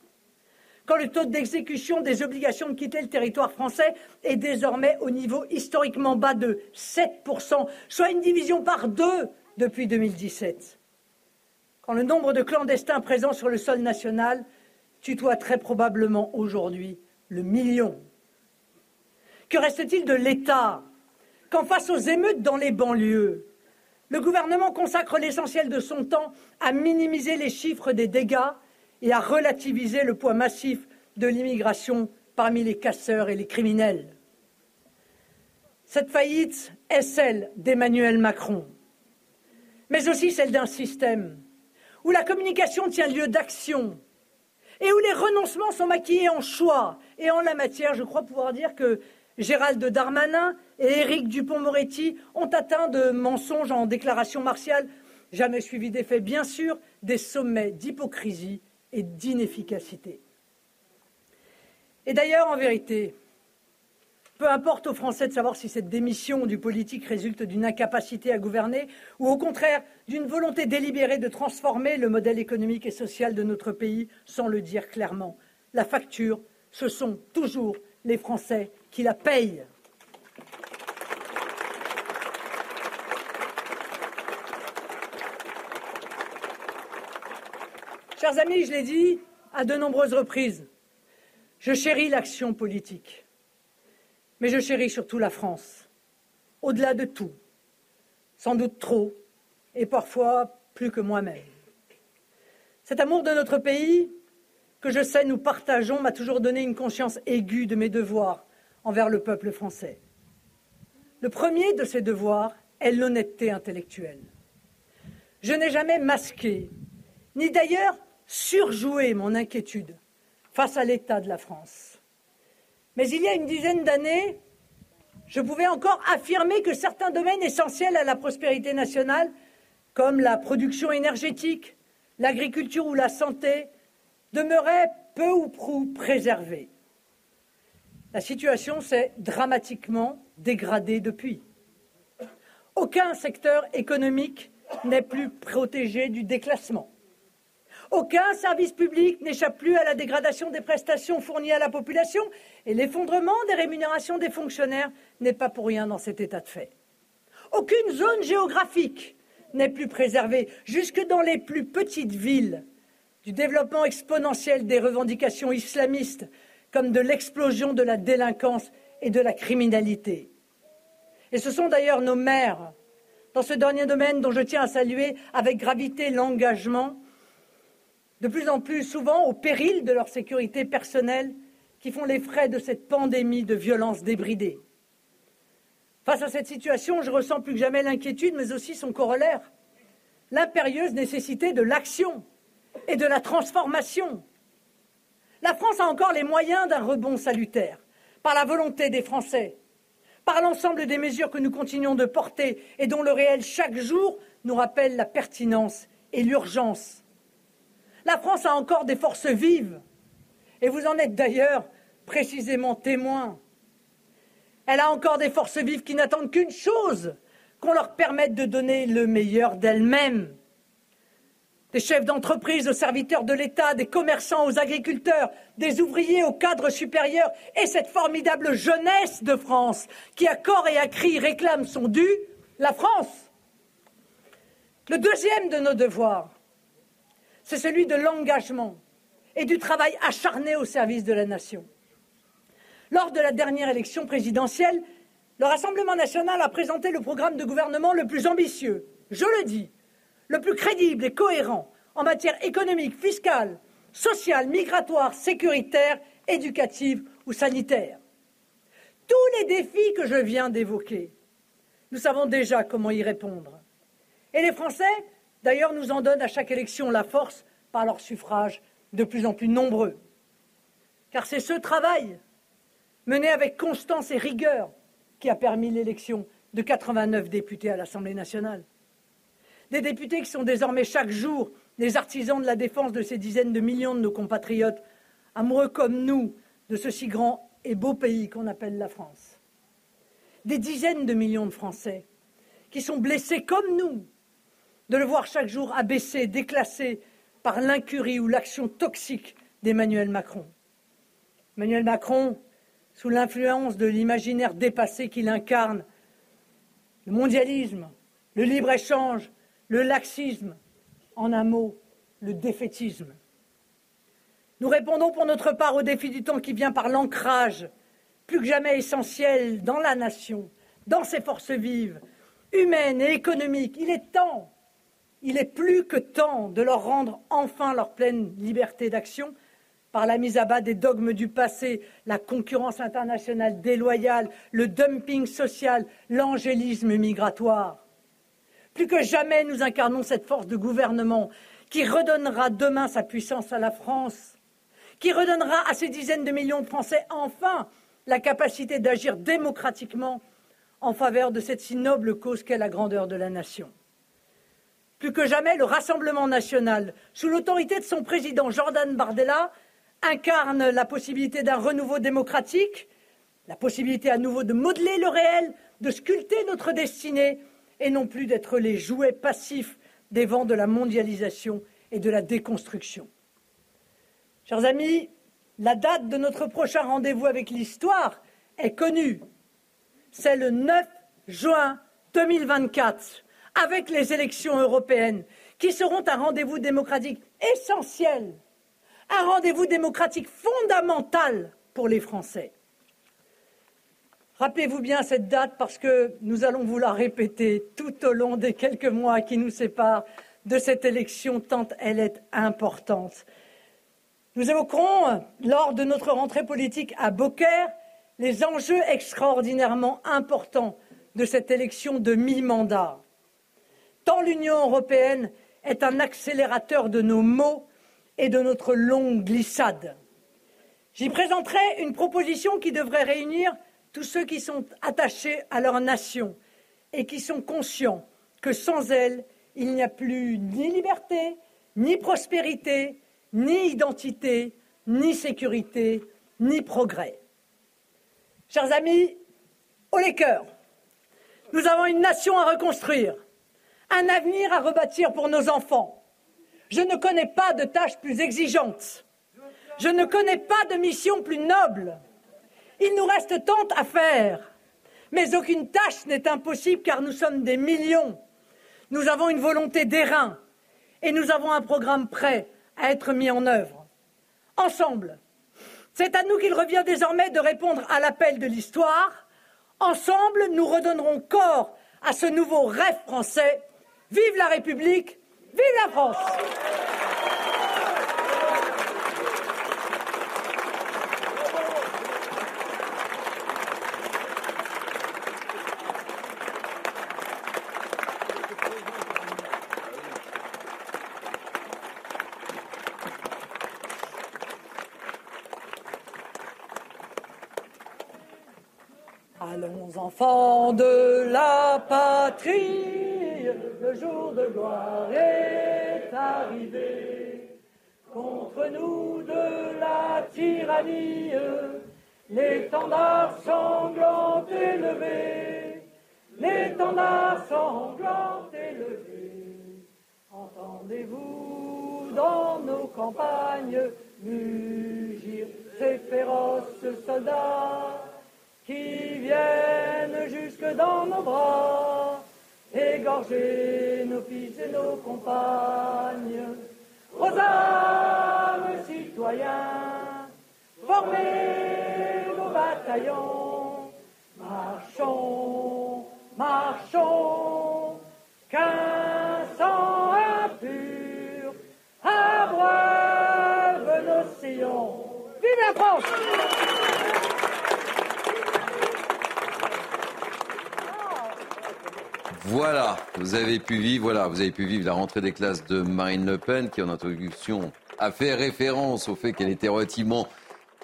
Quand le taux d'exécution des obligations de quitter le territoire français est désormais au niveau historiquement bas de 7%, soit une division par deux depuis 2017. Quand le nombre de clandestins présents sur le sol national tutoie très probablement aujourd'hui le million. Que reste-t-il de l'État quand, face aux émeutes dans les banlieues, le gouvernement consacre l'essentiel de son temps à minimiser les chiffres des dégâts et à relativiser le poids massif de l'immigration parmi les casseurs et les criminels? Cette faillite est celle d'Emmanuel Macron, mais aussi celle d'un système où la communication tient lieu d'action et où les renoncements sont maquillés en choix. Et en la matière, je crois pouvoir dire que Gérald Darmanin et Éric Dupont-Moretti ont atteint de mensonges en déclaration martiale, jamais suivi d'effet, bien sûr, des sommets d'hypocrisie et d'inefficacité. Et d'ailleurs, en vérité, peu importe aux Français de savoir si cette démission du politique résulte d'une incapacité à gouverner ou au contraire d'une volonté délibérée de transformer le modèle économique et social de notre pays, sans le dire clairement. La facture, ce sont toujours les Français qui la payent. Chers amis, je l'ai dit à de nombreuses reprises, je chéris l'action politique, mais je chéris surtout la France, au-delà de tout, sans doute trop, et parfois plus que moi-même. Cet amour de notre pays, que je sais nous partageons, m'a toujours donné une conscience aiguë de mes devoirs envers le peuple français. Le premier de ces devoirs est l'honnêteté intellectuelle. Je n'ai jamais masqué, ni d'ailleurs surjouer mon inquiétude face à l'état de la France. Mais il y a une dizaine d'années, je pouvais encore affirmer que certains domaines essentiels à la prospérité nationale, comme la production énergétique, l'agriculture ou la santé, demeuraient peu ou prou préservés. La situation s'est dramatiquement dégradée depuis. Aucun secteur économique n'est plus protégé du déclassement. Aucun service public n'échappe plus à la dégradation des prestations fournies à la population et l'effondrement des rémunérations des fonctionnaires n'est pas pour rien dans cet état de fait. Aucune zone géographique n'est plus préservée, jusque dans les plus petites villes, du développement exponentiel des revendications islamistes comme de l'explosion de la délinquance et de la criminalité. Et ce sont d'ailleurs nos maires, dans ce dernier domaine dont je tiens à saluer avec gravité l'engagement, de plus en plus souvent au péril de leur sécurité personnelle, qui font les frais de cette pandémie de violence débridée. Face à cette situation, je ressens plus que jamais l'inquiétude, mais aussi son corollaire, l'impérieuse nécessité de l'action et de la transformation. La France a encore les moyens d'un rebond salutaire, par la volonté des Français, par l'ensemble des mesures que nous continuons de porter et dont le réel chaque jour nous rappelle la pertinence et l'urgence. La France a encore des forces vives, et vous en êtes d'ailleurs précisément témoins. Elle a encore des forces vives qui n'attendent qu'une chose, qu'on leur permette de donner le meilleur d'elles-mêmes. Des chefs d'entreprise aux serviteurs de l'État, des commerçants aux agriculteurs, des ouvriers aux cadres supérieurs et cette formidable jeunesse de France qui, à corps et à cri, réclame son dû, la France. Le deuxième de nos devoirs, c'est celui de l'engagement et du travail acharné au service de la nation. Lors de la dernière élection présidentielle, le Rassemblement national a présenté le programme de gouvernement le plus ambitieux, je le dis, le plus crédible et cohérent en matière économique, fiscale, sociale, migratoire, sécuritaire, éducative ou sanitaire. Tous les défis que je viens d'évoquer, nous savons déjà comment y répondre. Et les Français, d'ailleurs, nous en donnent à chaque élection la force par leur suffrage de plus en plus nombreux. Car c'est ce travail mené avec constance et rigueur, qui a permis l'élection de 89 députés à l'Assemblée nationale. Des députés qui sont désormais chaque jour les artisans de la défense de ces dizaines de millions de nos compatriotes, amoureux comme nous de ce si grand et beau pays qu'on appelle la France. Des dizaines de millions de Français qui sont blessés comme nous de le voir chaque jour abaissé, déclassé par l'incurie ou l'action toxique d'Emmanuel Macron. Emmanuel Macron, sous l'influence de l'imaginaire dépassé qu'il incarne, le mondialisme, le libre-échange, le laxisme, en un mot, le défaitisme. Nous répondons pour notre part au défi du temps qui vient par l'ancrage, plus que jamais essentiel dans la nation, dans ses forces vives, humaines et économiques. Il est temps, il est plus que temps de leur rendre enfin leur pleine liberté d'action par la mise à bas des dogmes du passé, la concurrence internationale déloyale, le dumping social, l'angélisme migratoire. Plus que jamais, nous incarnons cette force de gouvernement qui redonnera demain sa puissance à la France, qui redonnera à ces dizaines de millions de Français enfin la capacité d'agir démocratiquement en faveur de cette si noble cause qu'est la grandeur de la nation. Plus que jamais, le Rassemblement national, sous l'autorité de son président Jordan Bardella, incarne la possibilité d'un renouveau démocratique, la possibilité à nouveau de modeler le réel, de sculpter notre destinée, et non plus d'être les jouets passifs des vents de la mondialisation et de la déconstruction. Chers amis, la date de notre prochain rendez-vous avec l'histoire est connue. C'est le 9 juin 2024, avec les élections européennes, qui seront un rendez-vous démocratique essentiel un rendez-vous démocratique fondamental pour les Français. Rappelez-vous bien cette date parce que nous allons vous la répéter tout au long des quelques mois qui nous séparent de cette élection tant elle est importante. Nous évoquerons, lors de notre rentrée politique à Beaucaire, les enjeux extraordinairement importants de cette élection de mi-mandat. Tant l'Union européenne est un accélérateur de nos maux et de notre longue glissade. J'y présenterai une proposition qui devrait réunir tous ceux qui sont attachés à leur nation et qui sont conscients que sans elle, il n'y a plus ni liberté, ni prospérité, ni identité, ni sécurité, ni progrès. Chers amis, au les cœurs, Nous avons une nation à reconstruire, un avenir à rebâtir pour nos enfants. Je ne connais pas de tâche plus exigeante. Je ne connais pas de mission plus noble. Il nous reste tant à faire. Mais aucune tâche n'est impossible car nous sommes des millions. Nous avons une volonté d'airain et nous avons un programme prêt à être mis en œuvre. Ensemble, c'est à nous qu'il revient désormais de répondre à l'appel de l'histoire. Ensemble, nous redonnerons corps à ce nouveau rêve français. Vive la République, vive la France enfants de la le jour de gloire est arrivé. Contre nous de la tyrannie, l'étendard sanglant élevé, l'étendard sanglant élevé. Entendez-vous dans nos campagnes mugir ces féroces soldats qui viennent jusque dans nos bras, égorger nos fils et nos compagnes. Aux âmes citoyens, formez vos bataillons, marchons, marchons, qu'un sang impur abreuve nos sillons. Vive la France! Voilà, vous avez pu vivre, voilà, vous avez pu vivre la rentrée des classes de Marine Le Pen, qui en introduction a fait référence au fait qu'elle était relativement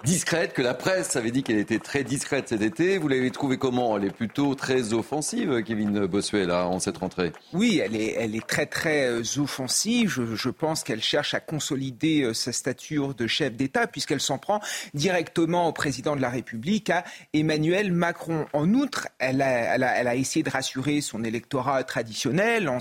discrète, que la presse avait dit qu'elle était très discrète cet été. Vous l'avez trouvée comment? Elle est plutôt très offensive, Kevin Bossuet, là, en cette rentrée. Oui, elle est, elle est très très euh, offensive. Je, je pense qu'elle cherche à consolider euh, sa stature de chef d'État, puisqu'elle s'en prend directement au président de la République, à Emmanuel Macron. En outre, elle a, elle a, elle a essayé de rassurer son électorat traditionnel en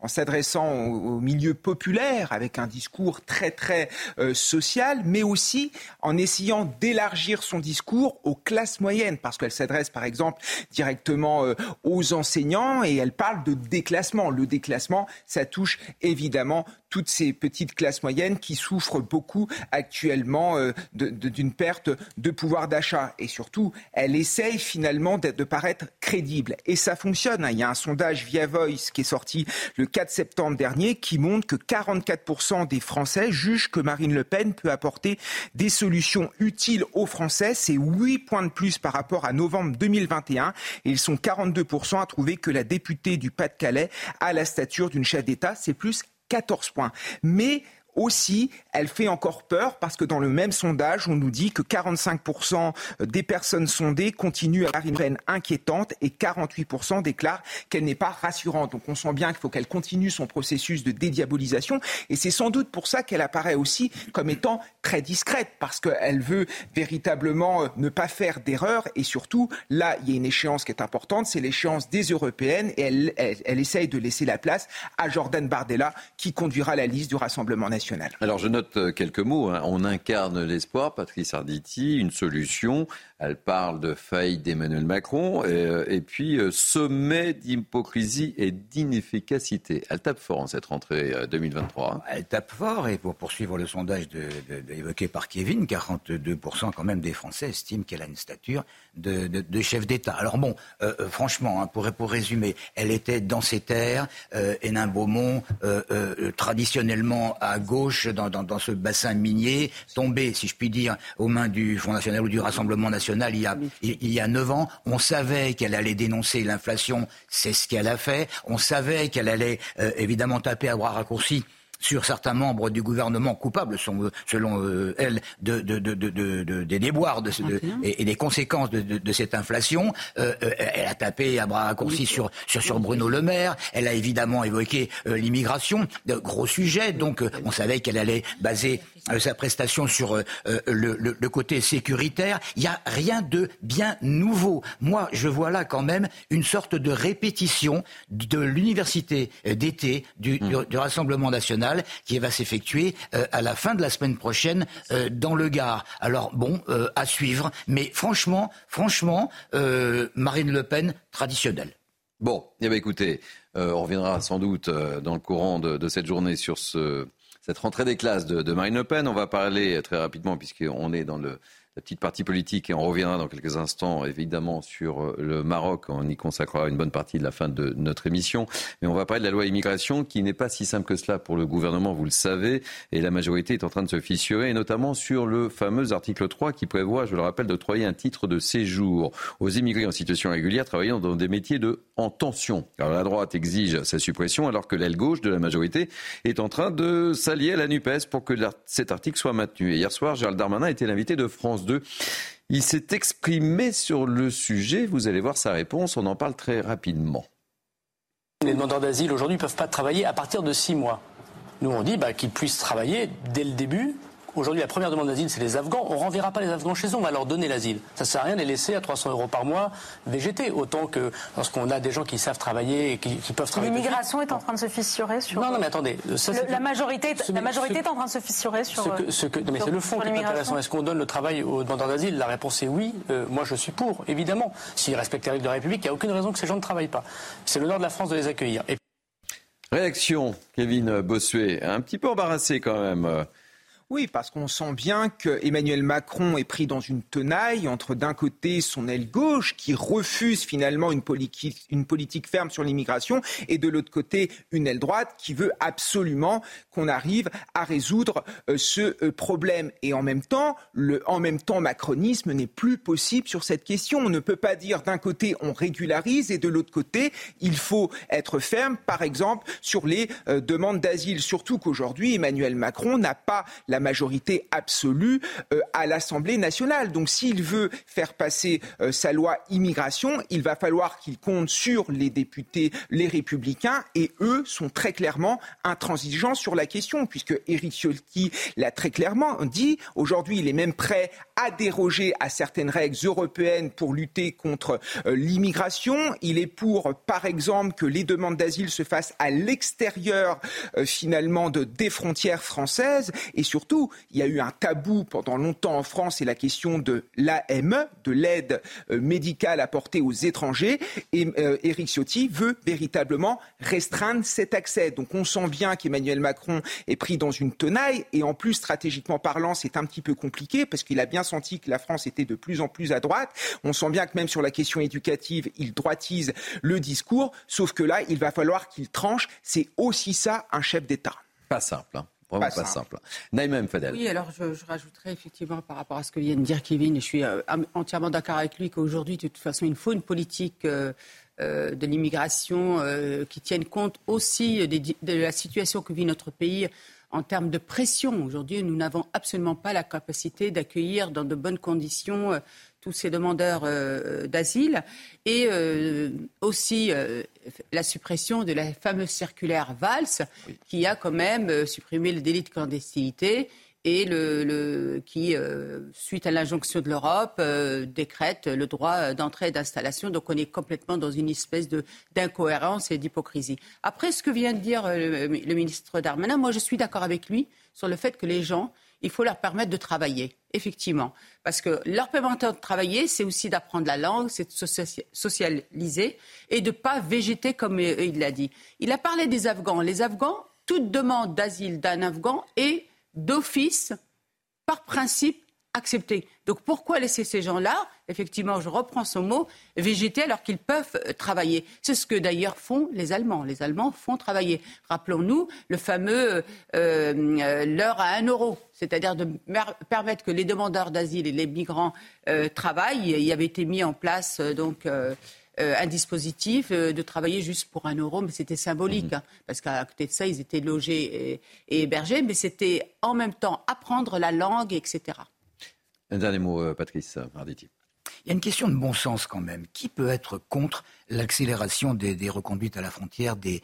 en s'adressant au, milieu populaire avec un discours très très euh, social, mais aussi en essayant d'élargir son discours aux classes moyennes, parce qu'elle s'adresse par exemple directement euh, aux enseignants et elle parle de déclassement. Le déclassement, ça touche évidemment toutes ces petites classes moyennes qui souffrent beaucoup actuellement euh, d'une perte de pouvoir d'achat. Et surtout, elle essaye finalement de, paraître crédible. Et ça fonctionne. Hein. Il y a un sondage via Voice qui est sorti le 4 septembre dernier qui montre que 44% des Français jugent que Marine Le Pen peut apporter des solutions utiles aux Français. C'est 8 points de plus par rapport à novembre 2021. Et ils sont 42% à trouver que la députée du Pas-de-Calais a la stature d'une chef d'État. C'est plus 14 points. Mais aussi, elle fait encore peur parce que dans le même sondage, on nous dit que 45% des personnes sondées continuent à avoir une peine inquiétante et 48% déclarent qu'elle n'est pas rassurante. Donc on sent bien qu'il faut qu'elle continue son processus de dédiabolisation et c'est sans doute pour ça qu'elle apparaît aussi comme étant très discrète parce qu'elle veut véritablement euh, ne pas faire d'erreurs et surtout, là, il y a une échéance qui est importante, c'est l'échéance des européennes et elle, elle essaye de laisser la place à Jordan Bardella qui conduira la liste du Rassemblement national. Alors je note euh, quelques mots. Hein. On incarne l'espoir, Patrice Arditi, une solution. Elle parle de faillite d'Emmanuel Macron et, euh, puis euh, sommet d'hypocrisie et d'inefficacité. Elle tape fort en cette rentrée 2023. Hein. Elle tape fort et pour poursuivre le sondage évoqué par Kevin, 42% quand même des Français estiment qu'elle a une stature de, chef d'État. Alors bon, euh, franchement, hein, pour, pour résumer, elle était dans ses terres, euh, Hénin Beaumont, euh, traditionnellement à gauche dans, dans, ce bassin minier, tombé, si je puis dire, aux mains du Front National ou du Rassemblement National il y a, il y a 9 ans. On savait qu'elle allait dénoncer l'inflation, c'est ce qu'elle a fait. On savait qu'elle allait évidemment taper à bras raccourcis sur certains membres du gouvernement coupables, selon euh, elle, de, de, de, des déboires et, et, des conséquences de, cette inflation. Euh, euh, elle a tapé à bras raccourcis sur, sur, sur Bruno Le Maire. Elle a évidemment évoqué l'immigration, gros sujets. Donc on savait qu'elle allait baser sa prestation sur le, le, côté sécuritaire. Il n'y a rien de bien nouveau. Moi, je vois là quand même une sorte de répétition de l'université d'été du, du, du, Rassemblement national qui va s'effectuer à la fin de la semaine prochaine dans le Gard. Alors bon, à suivre. Mais franchement, franchement, Marine Le Pen traditionnelle. Bon, eh bien, écoutez, euh, on reviendra sans doute euh, dans le courant de, cette journée sur cette rentrée des classes de, Marine Le Pen. On va parler très rapidement, puisqu'on est dans le, petite partie politique et on reviendra dans quelques instants évidemment sur euh, le Maroc. On y consacrera une bonne partie de la fin de notre émission. Mais on va parler de la loi immigration qui n'est pas si simple que cela pour le gouvernement, vous le savez. Et la majorité est en train de se fissurer, et notamment sur le fameux article 3 qui prévoit, je le rappelle, d'octroyer un titre de séjour aux immigrés en situation régulière travaillant dans des métiers de en tension. Alors la droite exige sa suppression alors que l'aile gauche de la majorité est en train de s'allier à la NUPES pour que cet article soit maintenu. Et hier soir, Gérald Darmanin était l'invité de France 2. Il s'est exprimé sur le sujet. Vous allez voir sa réponse. On en parle très rapidement. Les demandeurs d'asile aujourd'hui ne peuvent pas travailler à partir de six mois. Nous, on dit bah, qu'ils puissent travailler dès le début Aujourd'hui, la première demande d'asile, c'est les Afghans. On ne renverra pas les Afghans chez eux, on va leur donner l'asile. Ça ne sert à rien de les laisser à 300 euros par mois végéter. Autant que lorsqu'on a des gens qui savent travailler et qui, peuvent travailler. L'immigration est en train de se fissurer sur. Non, non, mais attendez. la majorité, la majorité est en train de se fissurer sur. Ce que, mais c'est le fond qui est intéressant. Est-ce qu'on donne le travail aux demandeurs d'asile? La réponse est oui. Euh, moi, je suis pour, évidemment. S'ils respectent les règles de la République, il n'y a aucune raison que ces gens ne travaillent pas. C'est l'honneur de la France de les accueillir. Réaction, Kevin Bossuet, un petit peu embarrassé quand même. Oui, parce qu'on sent bien que Emmanuel Macron est pris dans une tenaille entre d'un côté son aile gauche qui refuse finalement une politique, ferme sur l'immigration et de l'autre côté une aile droite qui veut absolument qu'on arrive à résoudre euh, ce euh, problème. Et en même temps, le en même temps macronisme n'est plus possible sur cette question. On ne peut pas dire d'un côté on régularise et de l'autre côté il faut être ferme, par exemple sur les euh, demandes d'asile. Surtout qu'aujourd'hui Emmanuel Macron n'a pas la majorité absolue euh, à l'Assemblée nationale. Donc s'il veut faire passer euh, sa loi immigration, il va falloir qu'il compte sur les députés, les républicains, et eux sont très clairement intransigeants sur la question, puisque Éric Ciotti l'a très clairement dit. Aujourd'hui, il est même prêt à déroger à certaines règles européennes pour lutter contre euh, l'immigration. Il est pour, par exemple, que les demandes d'asile se fassent à l'extérieur, finalement, de, des frontières françaises, et surtout il y a eu un tabou pendant longtemps en France, c'est la question de l'AME, de l'aide euh, médicale apportée aux étrangers. Et Éric euh, Ciotti veut véritablement restreindre cet accès. Donc on sent bien qu'Emmanuel Macron est pris dans une tenaille. Et en plus, stratégiquement parlant, c'est un petit peu compliqué parce qu'il a bien senti que la France était de plus en plus à droite. On sent bien que même sur la question éducative, il droitise le discours. Sauf que là, il va falloir qu'il tranche. C'est aussi ça un chef d'État. Pas simple. Hein. Vraiment pas, simple. Naïma Fadel. Oui, alors je, je, rajouterais effectivement par rapport à ce que vient de dire Kevin, et je suis euh, entièrement d'accord avec lui qu'aujourd'hui, de toute façon, il faut une politique euh, euh, de l'immigration qui tienne compte aussi de la situation que vit notre pays en termes de pression. Aujourd'hui, nous n'avons absolument pas la capacité d'accueillir dans de bonnes conditions tous ces demandeurs euh, d'asile et euh, aussi euh, la suppression de la fameuse circulaire Valls qui a quand même supprimé le délit de clandestinité et le, qui, suite à l'injonction de l'Europe, décrète le droit d'entrée et d'installation. Donc on est complètement dans une espèce d'incohérence et d'hypocrisie. Après ce que vient de dire le, le ministre Darmanin, moi je suis d'accord avec lui sur le fait que les gens il faut leur permettre de travailler, effectivement. Parce que leur permettre de travailler, c'est aussi d'apprendre la langue, c'est de socialiser et de ne pas végéter comme il l'a dit. Il a parlé des Afghans. Les Afghans, toute demande d'asile d'un Afghan est d'office, par principe, acceptée. Donc pourquoi laisser ces gens-là, effectivement, je reprends son mot, végéter alors qu'ils peuvent euh, travailler? C'est ce que d'ailleurs font les Allemands. Les Allemands font travailler. Rappelons-nous le fameux euh, euh, l'heure à un euro, c'est-à-dire de permettre que les demandeurs d'asile et les migrants travaillent. Il y avait été mis en place donc. un dispositif de travailler juste pour un euro, mais c'était symbolique, mmh. hein, parce qu'à côté de ça, ils étaient logés et, et hébergés, mais c'était en même temps apprendre la langue, etc. Un dernier mot, euh, Patrice Arditi. Il y a une question de bon sens quand même. Qui peut être contre l'accélération des, reconduites à la frontière des,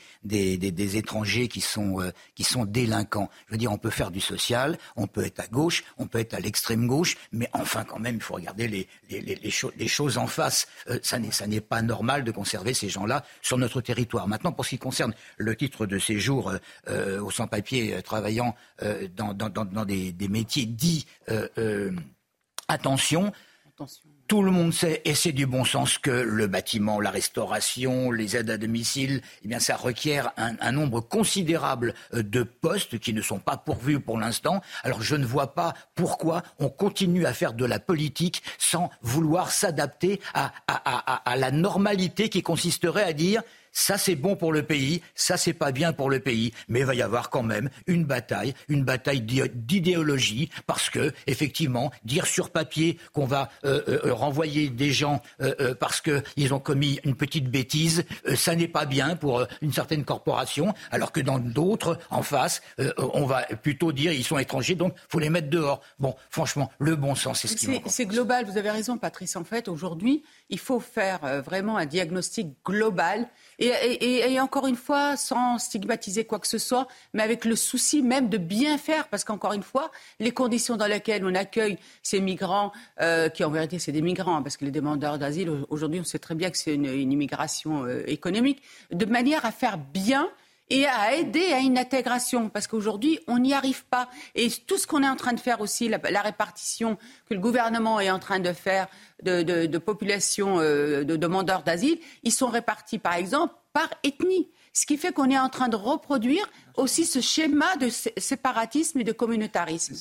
étrangers qui sont, euh, qui sont délinquants? Je veux dire, on peut faire du social, on peut être à gauche, on peut être à l'extrême gauche, mais enfin quand même, il faut regarder les, choses en face. Euh, ça n'est pas normal de conserver ces gens-là sur notre territoire. Maintenant, pour ce qui concerne le titre de séjour euh, aux sans-papiers travaillant dans, des, métiers dits attention, attention tout le monde sait, et c'est du bon sens, que le bâtiment, la restauration, les aides à domicile, eh bien, ça requiert un, nombre considérable euh, de postes qui ne sont pas pourvus pour l'instant. Alors, je ne vois pas pourquoi on continue à faire de la politique sans vouloir s'adapter à, à la normalité qui consisterait à dire ça, c'est bon pour le pays. Ça, c'est pas bien pour le pays. Mais il va y avoir quand même une bataille, une bataille d'idéologie, parce que, effectivement, dire sur papier qu'on va euh, euh, renvoyer des gens euh, parce qu'ils ont commis une petite bêtise, ça n'est pas bien pour une certaine corporation, alors que dans d'autres, en face, on va plutôt dire ils sont étrangers, donc faut les mettre dehors. Bon, franchement, le bon sens, c'est ce qui C'est global. Vous avez raison, Patrice. En fait, aujourd'hui, il faut faire vraiment un diagnostic global et, encore une fois, sans stigmatiser quoi que ce soit, mais avec le souci même de bien faire, parce qu'encore une fois, les conditions dans lesquelles on accueille ces migrants, euh, qui en vérité c'est des migrants, parce que les demandeurs d'asile, aujourd'hui on sait très bien que c'est une, immigration euh, économique, de manière à faire bien et à aider à une intégration, parce qu'aujourd'hui, on n'y arrive pas. Et tout ce qu'on est en train de faire aussi, la, répartition que le gouvernement est en train de faire de, de, population euh, de demandeurs d'asile, ils sont répartis, par exemple, par ethnie. Ce qui fait qu'on est en train de reproduire aussi ce schéma de séparatisme et de communautarisme.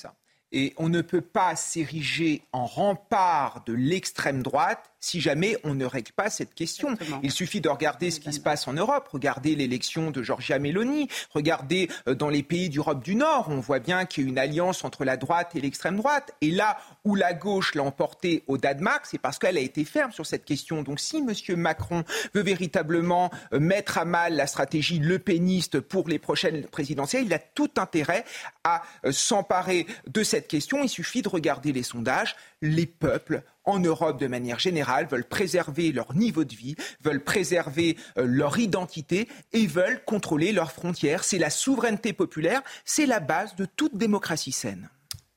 Et on ne peut pas s'ériger en rempart de l'extrême droite si jamais on ne règle pas cette question. Il suffit de regarder ce qui se passe en Europe, regarder l'élection de Giorgia Meloni, regarder euh, dans les pays d'Europe du Nord, on voit bien qu'il y a une alliance entre la droite et l'extrême droite. Et là où la gauche l'a emporté au Danemark, c'est parce qu'elle a été ferme sur cette question. Donc si M. Macron veut véritablement euh, mettre à mal la stratégie le péniste pour les prochaines présidentielles, il a tout intérêt à euh, s'emparer de cette question. Il suffit de regarder les sondages. Les peuples en Europe de manière générale veulent préserver leur niveau de vie, veulent préserver euh, leur identité et veulent contrôler leurs frontières. C'est la souveraineté populaire, c'est la base de toute démocratie saine.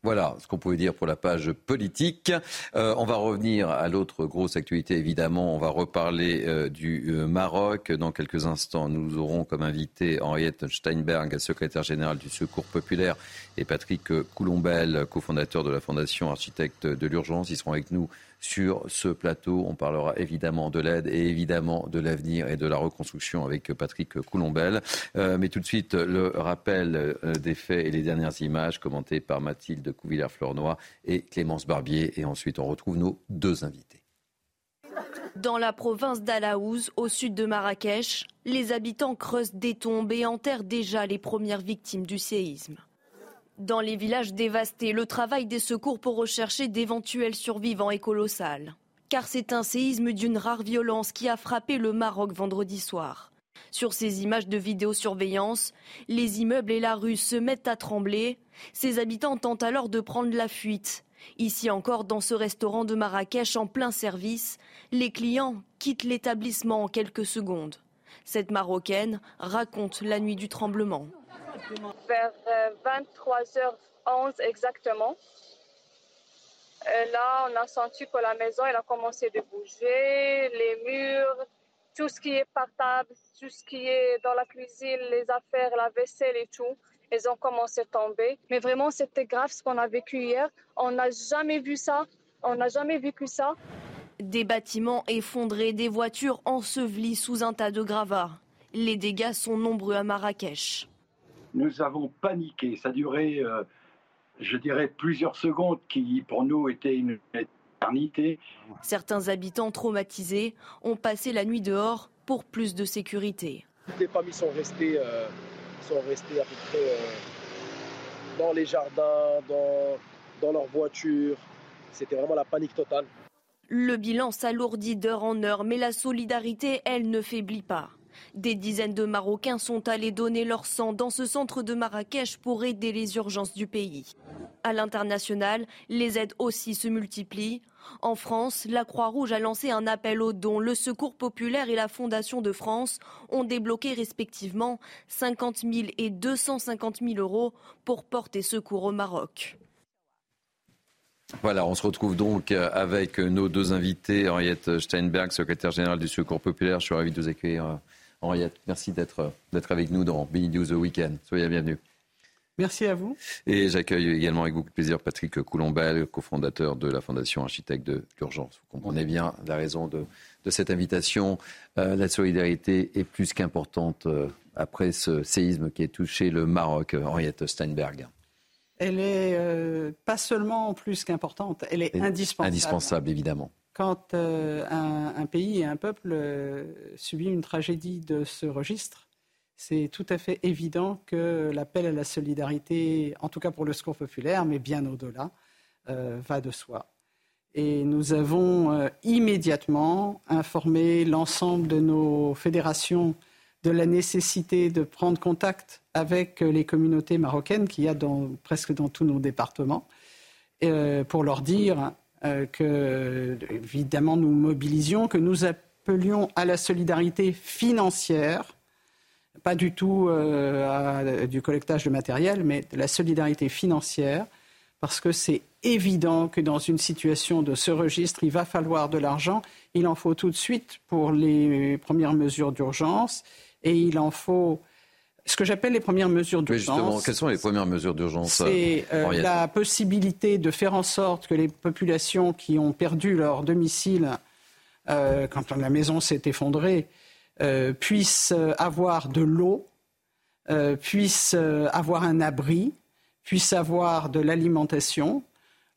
Voilà ce qu'on pouvait dire pour la page politique. Euh, on va revenir à l'autre grosse actualité, évidemment. On va reparler euh, du Maroc. Dans quelques instants, nous aurons comme invité Henriette Steinberg, secrétaire générale du Secours populaire, et Patrick Coulombel, cofondateur de la Fondation Architecte de l'Urgence. Ils seront avec nous sur ce plateau. On parlera évidemment de l'aide et évidemment de l'avenir et de la reconstruction avec Patrick Coulombel. Euh, mais tout de suite, le rappel euh, des faits et les dernières images commentées par Mathilde Couvillère-Flornoy et Clémence Barbier. Et ensuite, on retrouve nos deux invités. Dans la province d'Alaouz, au sud de Marrakech, les habitants creusent des tombes et enterrent déjà les premières victimes du séisme. Dans les villages dévastés, le travail des secours pour rechercher d'éventuels survivants est colossal. Car c'est un séisme d'une rare violence qui a frappé le Maroc vendredi soir. Sur ces images de vidéosurveillance, les immeubles et la rue se mettent à trembler. Ses habitants tentent alors de prendre la fuite. Ici encore, dans ce restaurant de Marrakech en plein service, les clients quittent l'établissement en quelques secondes. Cette Marocaine raconte la nuit du tremblement. Vers 23h11 euh, exactement. Euh, là, on a senti que la maison elle a commencé de bouger, les murs, tout ce qui est portable, tout ce qui est dans la cuisine, les affaires, la vaisselle et tout, ils ont commencé à tomber. Mais vraiment, c'était grave ce qu'on a vécu hier. On n'a jamais vu ça. On n'a jamais vécu ça. Des bâtiments effondrés, des voitures ensevelies sous un tas de gravats. Les dégâts sont nombreux à Marrakech nous avons paniqué. Ça durait, euh, je dirais, plusieurs secondes qui, pour nous, étaient une éternité. Certains habitants traumatisés ont passé la nuit dehors pour plus de sécurité. Toutes les familles sont restées, euh, sont restées à peu près euh, dans les jardins, dans, dans leurs voitures. C'était vraiment la panique totale. Le bilan s'alourdit d'heure en heure, mais la solidarité, elle, ne faiblit pas. Des dizaines de Marocains sont allés donner leur sang dans ce centre de Marrakech pour aider les urgences du pays. À l'international, les aides aussi se multiplient. En France, la Croix-Rouge a lancé un appel aux dons. Le Secours populaire et la Fondation de France ont débloqué respectivement 50 000 et 250 000 euros pour porter secours au Maroc. Voilà, on se retrouve donc avec nos deux invités, Henriette Steinberg, secrétaire générale du Secours populaire. Je suis ravi de vous accueillir, Henriette. Merci d'être avec nous dans Big News The Weekend. Soyez la bienvenue. Merci à vous. Et j'accueille également avec beaucoup de plaisir Patrick Coulombel, cofondateur de la Fondation Architecte de l'Urgence. Vous comprenez bien la raison de, cette invitation. Euh, la solidarité est plus qu'importante euh, après ce séisme qui a touché le Maroc, Henriette Steinberg. Elle est euh, pas seulement plus qu'importante, elle est indispensable. Indispensable, évidemment. Quand un, un, pays et un peuple subit une tragédie de ce registre, c'est tout à fait évident que l'appel à la solidarité, en tout cas pour le secours populaire, mais bien au-delà, euh, va de soi. Et nous avons euh, immédiatement informé l'ensemble de nos fédérations de la nécessité de prendre contact avec les communautés marocaines qu'il y a presque dans tous nos départements, euh, pour leur dire que, évidemment, nous mobilisions, que nous appelions à la solidarité financière pas du tout euh, du collectage de matériel, mais de la solidarité financière, parce que c'est évident que dans une situation de ce registre, il va falloir de l'argent. Il en faut tout de suite pour les premières mesures d'urgence, et il en faut ce que j'appelle les premières mesures d'urgence. justement, quelles sont les premières mesures d'urgence C'est euh, la possibilité de faire en sorte que les populations qui ont perdu leur domicile euh, quand la maison s'est effondrée euh, puissent avoir de l'eau, euh, puissent avoir un abri, puissent avoir de l'alimentation.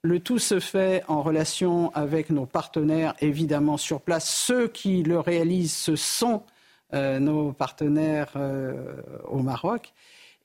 Le tout se fait en relation avec nos partenaires, évidemment, sur place. Ceux qui le réalisent, ce sont euh, nos partenaires au Maroc.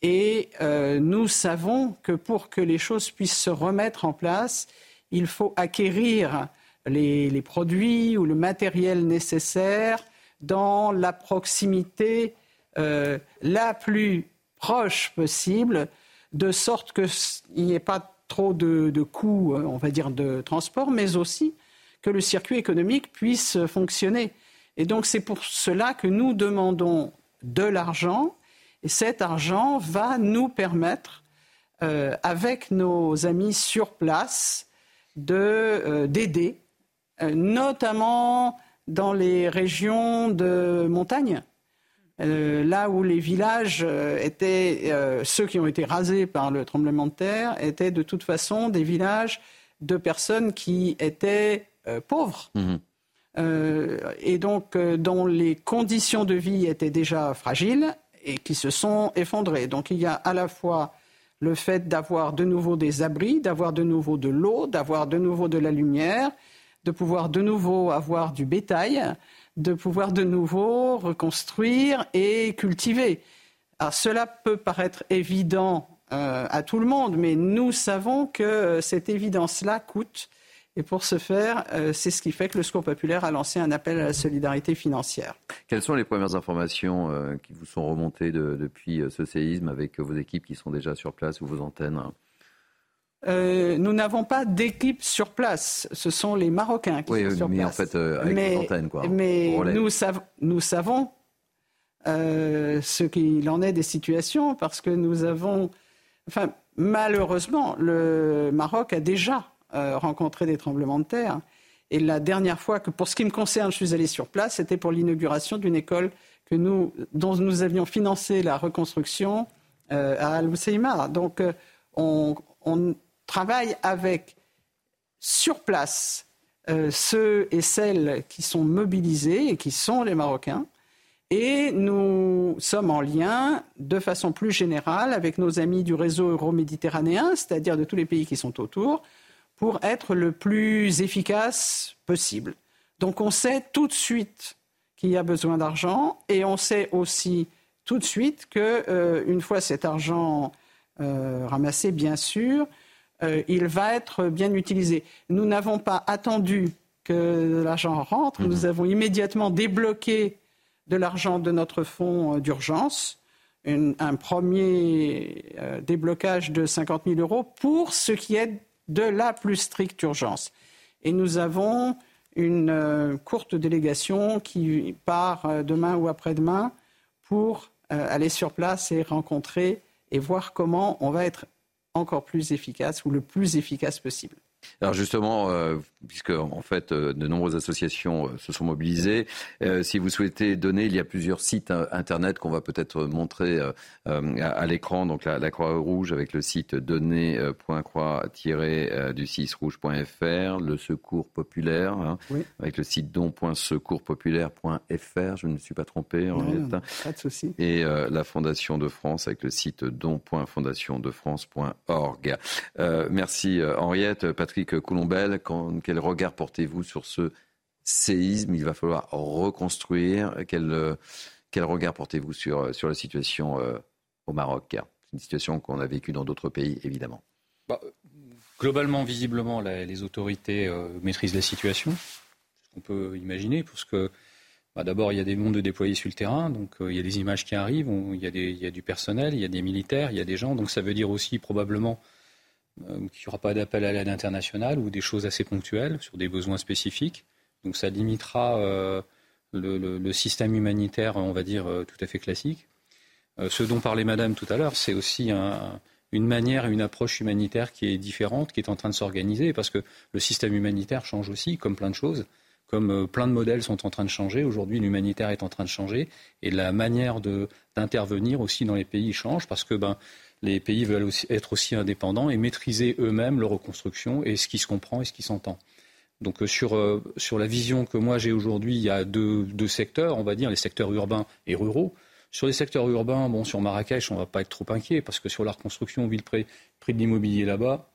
Et nous savons que pour que les choses puissent se remettre en place, il faut acquérir les produits ou le matériel nécessaire dans la proximité euh, la plus proche possible, de sorte qu'il n'y ait pas trop de, coûts, euh, on va dire, de transport, mais aussi que le circuit économique puisse fonctionner. Et donc c'est pour cela que nous demandons de l'argent, et cet argent va nous permettre, euh, avec nos amis sur place, d'aider, notamment dans les régions de montagne. Euh, là où les villages euh, étaient, euh, ceux qui ont été rasés par le tremblement de terre, étaient de toute façon des villages de personnes qui étaient pauvres. Mhm. Et donc dont les conditions de vie étaient déjà fragiles et qui se sont effondrées. Donc il y a à la fois le fait d'avoir de nouveau des abris, d'avoir de nouveau de l'eau, d'avoir de nouveau de la lumière, de pouvoir de nouveau avoir du bétail, de pouvoir de nouveau reconstruire et cultiver. Alors cela peut paraître évident euh, à tout le monde, mais nous savons que cette évidence-là coûte. Et pour ce faire, euh, c'est ce qui fait que le Secours populaire a lancé un appel à la solidarité financière. Quelles sont les premières informations euh, qui vous sont remontées depuis ce séisme avec vos équipes qui sont déjà sur place ou vos antennes? Euh, nous n'avons pas d'équipe sur place. Ce sont les Marocains qui sont sur mais place. en fait, euh, avec mais, antennes, quoi. Mais nous, nous, savons euh, ce qu'il en est des situations parce que nous avons. Enfin, malheureusement, le Maroc a déjà rencontré des tremblements de terre. Et la dernière fois que, pour ce qui me concerne, je suis allé sur place, c'était pour l'inauguration d'une école que nous, dont nous avions financé la reconstruction à Al-Hoceima. Donc, on, on travaille avec sur place euh, ceux et celles qui sont mobilisés et qui sont les Marocains. Et nous sommes en lien de façon plus générale avec nos amis du réseau euro-méditerranéen, c'est-à-dire de tous les pays qui sont autour, pour être le plus efficace possible. Donc on sait tout de suite qu'il y a besoin d'argent et on sait aussi tout de suite qu'une euh, fois cet argent euh, ramassé, bien sûr, euh, il va être bien utilisé. Nous n'avons pas attendu que l'argent rentre, nous mhm. avons immédiatement débloqué de l'argent de notre fonds d'urgence, un premier déblocage de 50 000 euros pour ce qui est de la plus stricte urgence. Et nous avons une euh, courte délégation qui part euh, demain ou après-demain pour aller sur place et rencontrer et voir comment on va être encore plus efficace ou le plus efficace possible. Alors justement, euh, puisque en fait euh, de nombreuses associations euh, se sont mobilisées, si vous souhaitez donner, il y a plusieurs sites internet qu'on va peut-être montrer à, l'écran. Donc la, Croix-Rouge avec le site donner.croix-du6rouge.fr, le Secours populaire hein, avec le site don.secourspopulaire.fr. Je ne me suis pas trompé. pas de souci. Et la Fondation de France avec le site don.fondationdefrance.org. merci Henriette, Patrick. Patrick Coulombelle, quel regard portez-vous sur ce séisme? Il va falloir reconstruire. Quel, quel regard portez-vous sur, sur la situation euh, au Maroc? C'est une situation qu'on a vécue dans d'autres pays, évidemment. Bah, globalement, visiblement, les autorités euh, maîtrisent la situation. C'est ce qu'on peut imaginer, parce que bah, d'abord, il y a des mondes déployés sur le terrain, donc euh, il y a des images qui arrivent, il, y a du personnel, il y a des militaires, il y a des gens, donc ça veut dire aussi probablement euh, qu'il n'y aura pas d'appel à l'aide internationale ou des choses assez ponctuelles sur des besoins spécifiques. Donc ça limitera euh, le, système humanitaire, on va dire, euh, tout à fait classique. ce dont parlait Madame tout à l'heure, c'est aussi une manière, une approche humanitaire qui est différente, qui est en train de s'organiser, parce que le système humanitaire change aussi, comme plein de choses, comme plein de modèles sont en train de changer. Aujourd'hui, l'humanitaire est en train de changer, et la manière d'intervenir aussi dans les pays change, parce que ben, les pays veulent aussi être aussi indépendants et maîtriser eux-mêmes leur reconstruction et ce qui se comprend et ce qui s'entend. Donc euh, sur, euh, sur la vision que moi j'ai aujourd'hui, il y a deux, deux, secteurs, on va dire, les secteurs urbains et ruraux. Sur les secteurs urbains, bon, sur Marrakech, on ne va pas être trop inquiet parce que sur la reconstruction, vu le prix, prix de l'immobilier là-bas,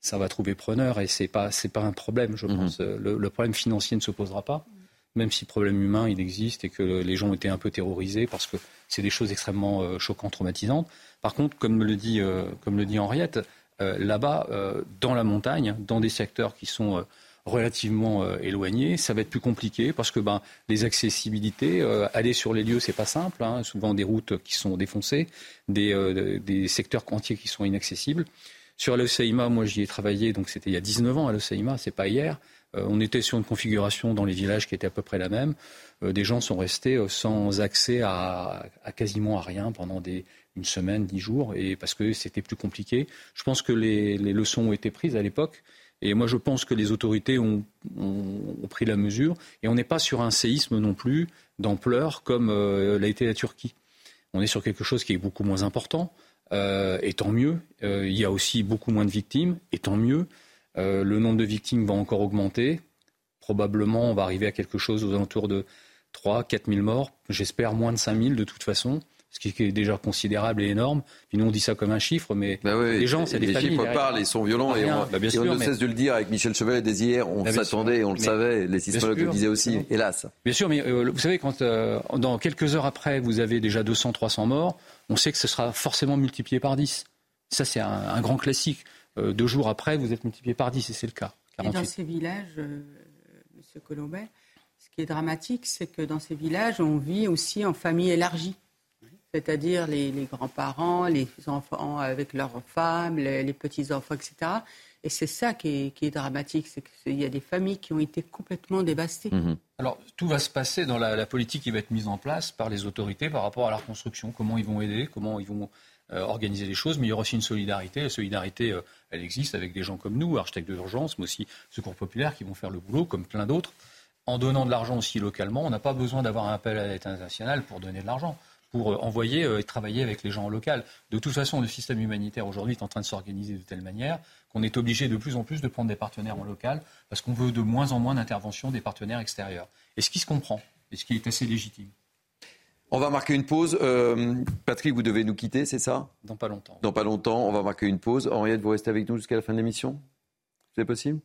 ça va trouver preneur et ce n'est pas, pas un problème, je mhm. pense. Le, le, problème financier ne se posera pas, même si problème humain, il existe et que les gens ont été un peu terrorisés parce que c'est des choses extrêmement euh, choquantes, traumatisantes. Par contre, comme le dit, euh, comme le dit Henriette, euh, là-bas, euh, dans la montagne, dans des secteurs qui sont relativement éloignés, ça va être plus compliqué parce que ben, les accessibilités, aller sur les lieux, c'est pas simple. Hein, souvent des routes qui sont défoncées, des, des secteurs entiers qui sont inaccessibles. Sur l'OCIMA, moi j'y ai travaillé, donc c'était il y a 19 ans à l'OCIMA, c'est pas hier. On était sur une configuration dans les villages qui était à peu près la même. des gens sont restés sans accès à, quasiment à rien pendant une semaine, dix jours, et parce que c'était plus compliqué. Je pense que les, leçons ont été prises à l'époque. Et moi, je pense que les autorités ont, pris la mesure. Et on n'est pas sur un séisme non plus d'ampleur comme euh, l'a été la Turquie. On est sur quelque chose qui est beaucoup moins important. Euh, et tant mieux. Euh, il y a aussi beaucoup moins de victimes. Et tant mieux. Le nombre de victimes va encore augmenter. Probablement, on va arriver à quelque chose aux alentours de 3 4 000 morts. J'espère moins de 5 000 de toute façon ce qui est déjà considérable et énorme. Puis nous, on dit ça comme un chiffre, mais bah les gens, c'est des les familles. Les chiffres parlent, ils sont violents, et on, bah, ne cesse de le dire avec Michel Chevalet dès hier. On bah, s'attendait, on le savait, les sismologues le disaient aussi, hélas. Bien sûr, mais euh, vous savez, quand euh, dans quelques heures après, vous avez déjà 200, 300 morts, on sait que ce sera forcément multiplié par 10. Ça, c'est un, grand classique. Euh, deux jours après, vous êtes multiplié par 10, et c'est le cas. Et dans ces villages, Monsieur Colombet, ce qui est dramatique, c'est que dans ces villages, on vit aussi en famille élargie c'est-à-dire les, grands-parents, les enfants avec leurs femmes, les, petits-enfants, etc. Et c'est ça qui est, dramatique, c'est qu'il y a des familles qui ont été complètement dévastées. Mhm. Alors, tout va se passer dans la, politique qui va être mise en place par les autorités par rapport à la reconstruction, comment ils vont aider, comment ils vont euh, organiser les choses, mais il y aura aussi une solidarité. La solidarité, euh, elle existe avec des gens comme nous, architectes d'urgence, mais aussi secours populaires qui vont faire le boulot, comme plein d'autres. En donnant de l'argent aussi localement, on n'a pas besoin d'avoir un appel à l'aide internationale pour donner de l'argent pour euh, envoyer euh, et travailler avec les gens locaux. De toute façon, le système humanitaire aujourd'hui est en train de s'organiser de telle manière qu'on est obligé de plus en plus de prendre des partenaires en local parce qu'on veut de moins en moins d'intervention des partenaires extérieurs. Et ce qui se comprend, et ce qui est assez légitime. On va marquer une pause. Euh, Patrick, vous devez nous quitter, c'est ça? Dans pas longtemps. Dans pas longtemps, on va marquer une pause. Henriette, vous restez avec nous jusqu'à la fin de l'émission? C'est possible?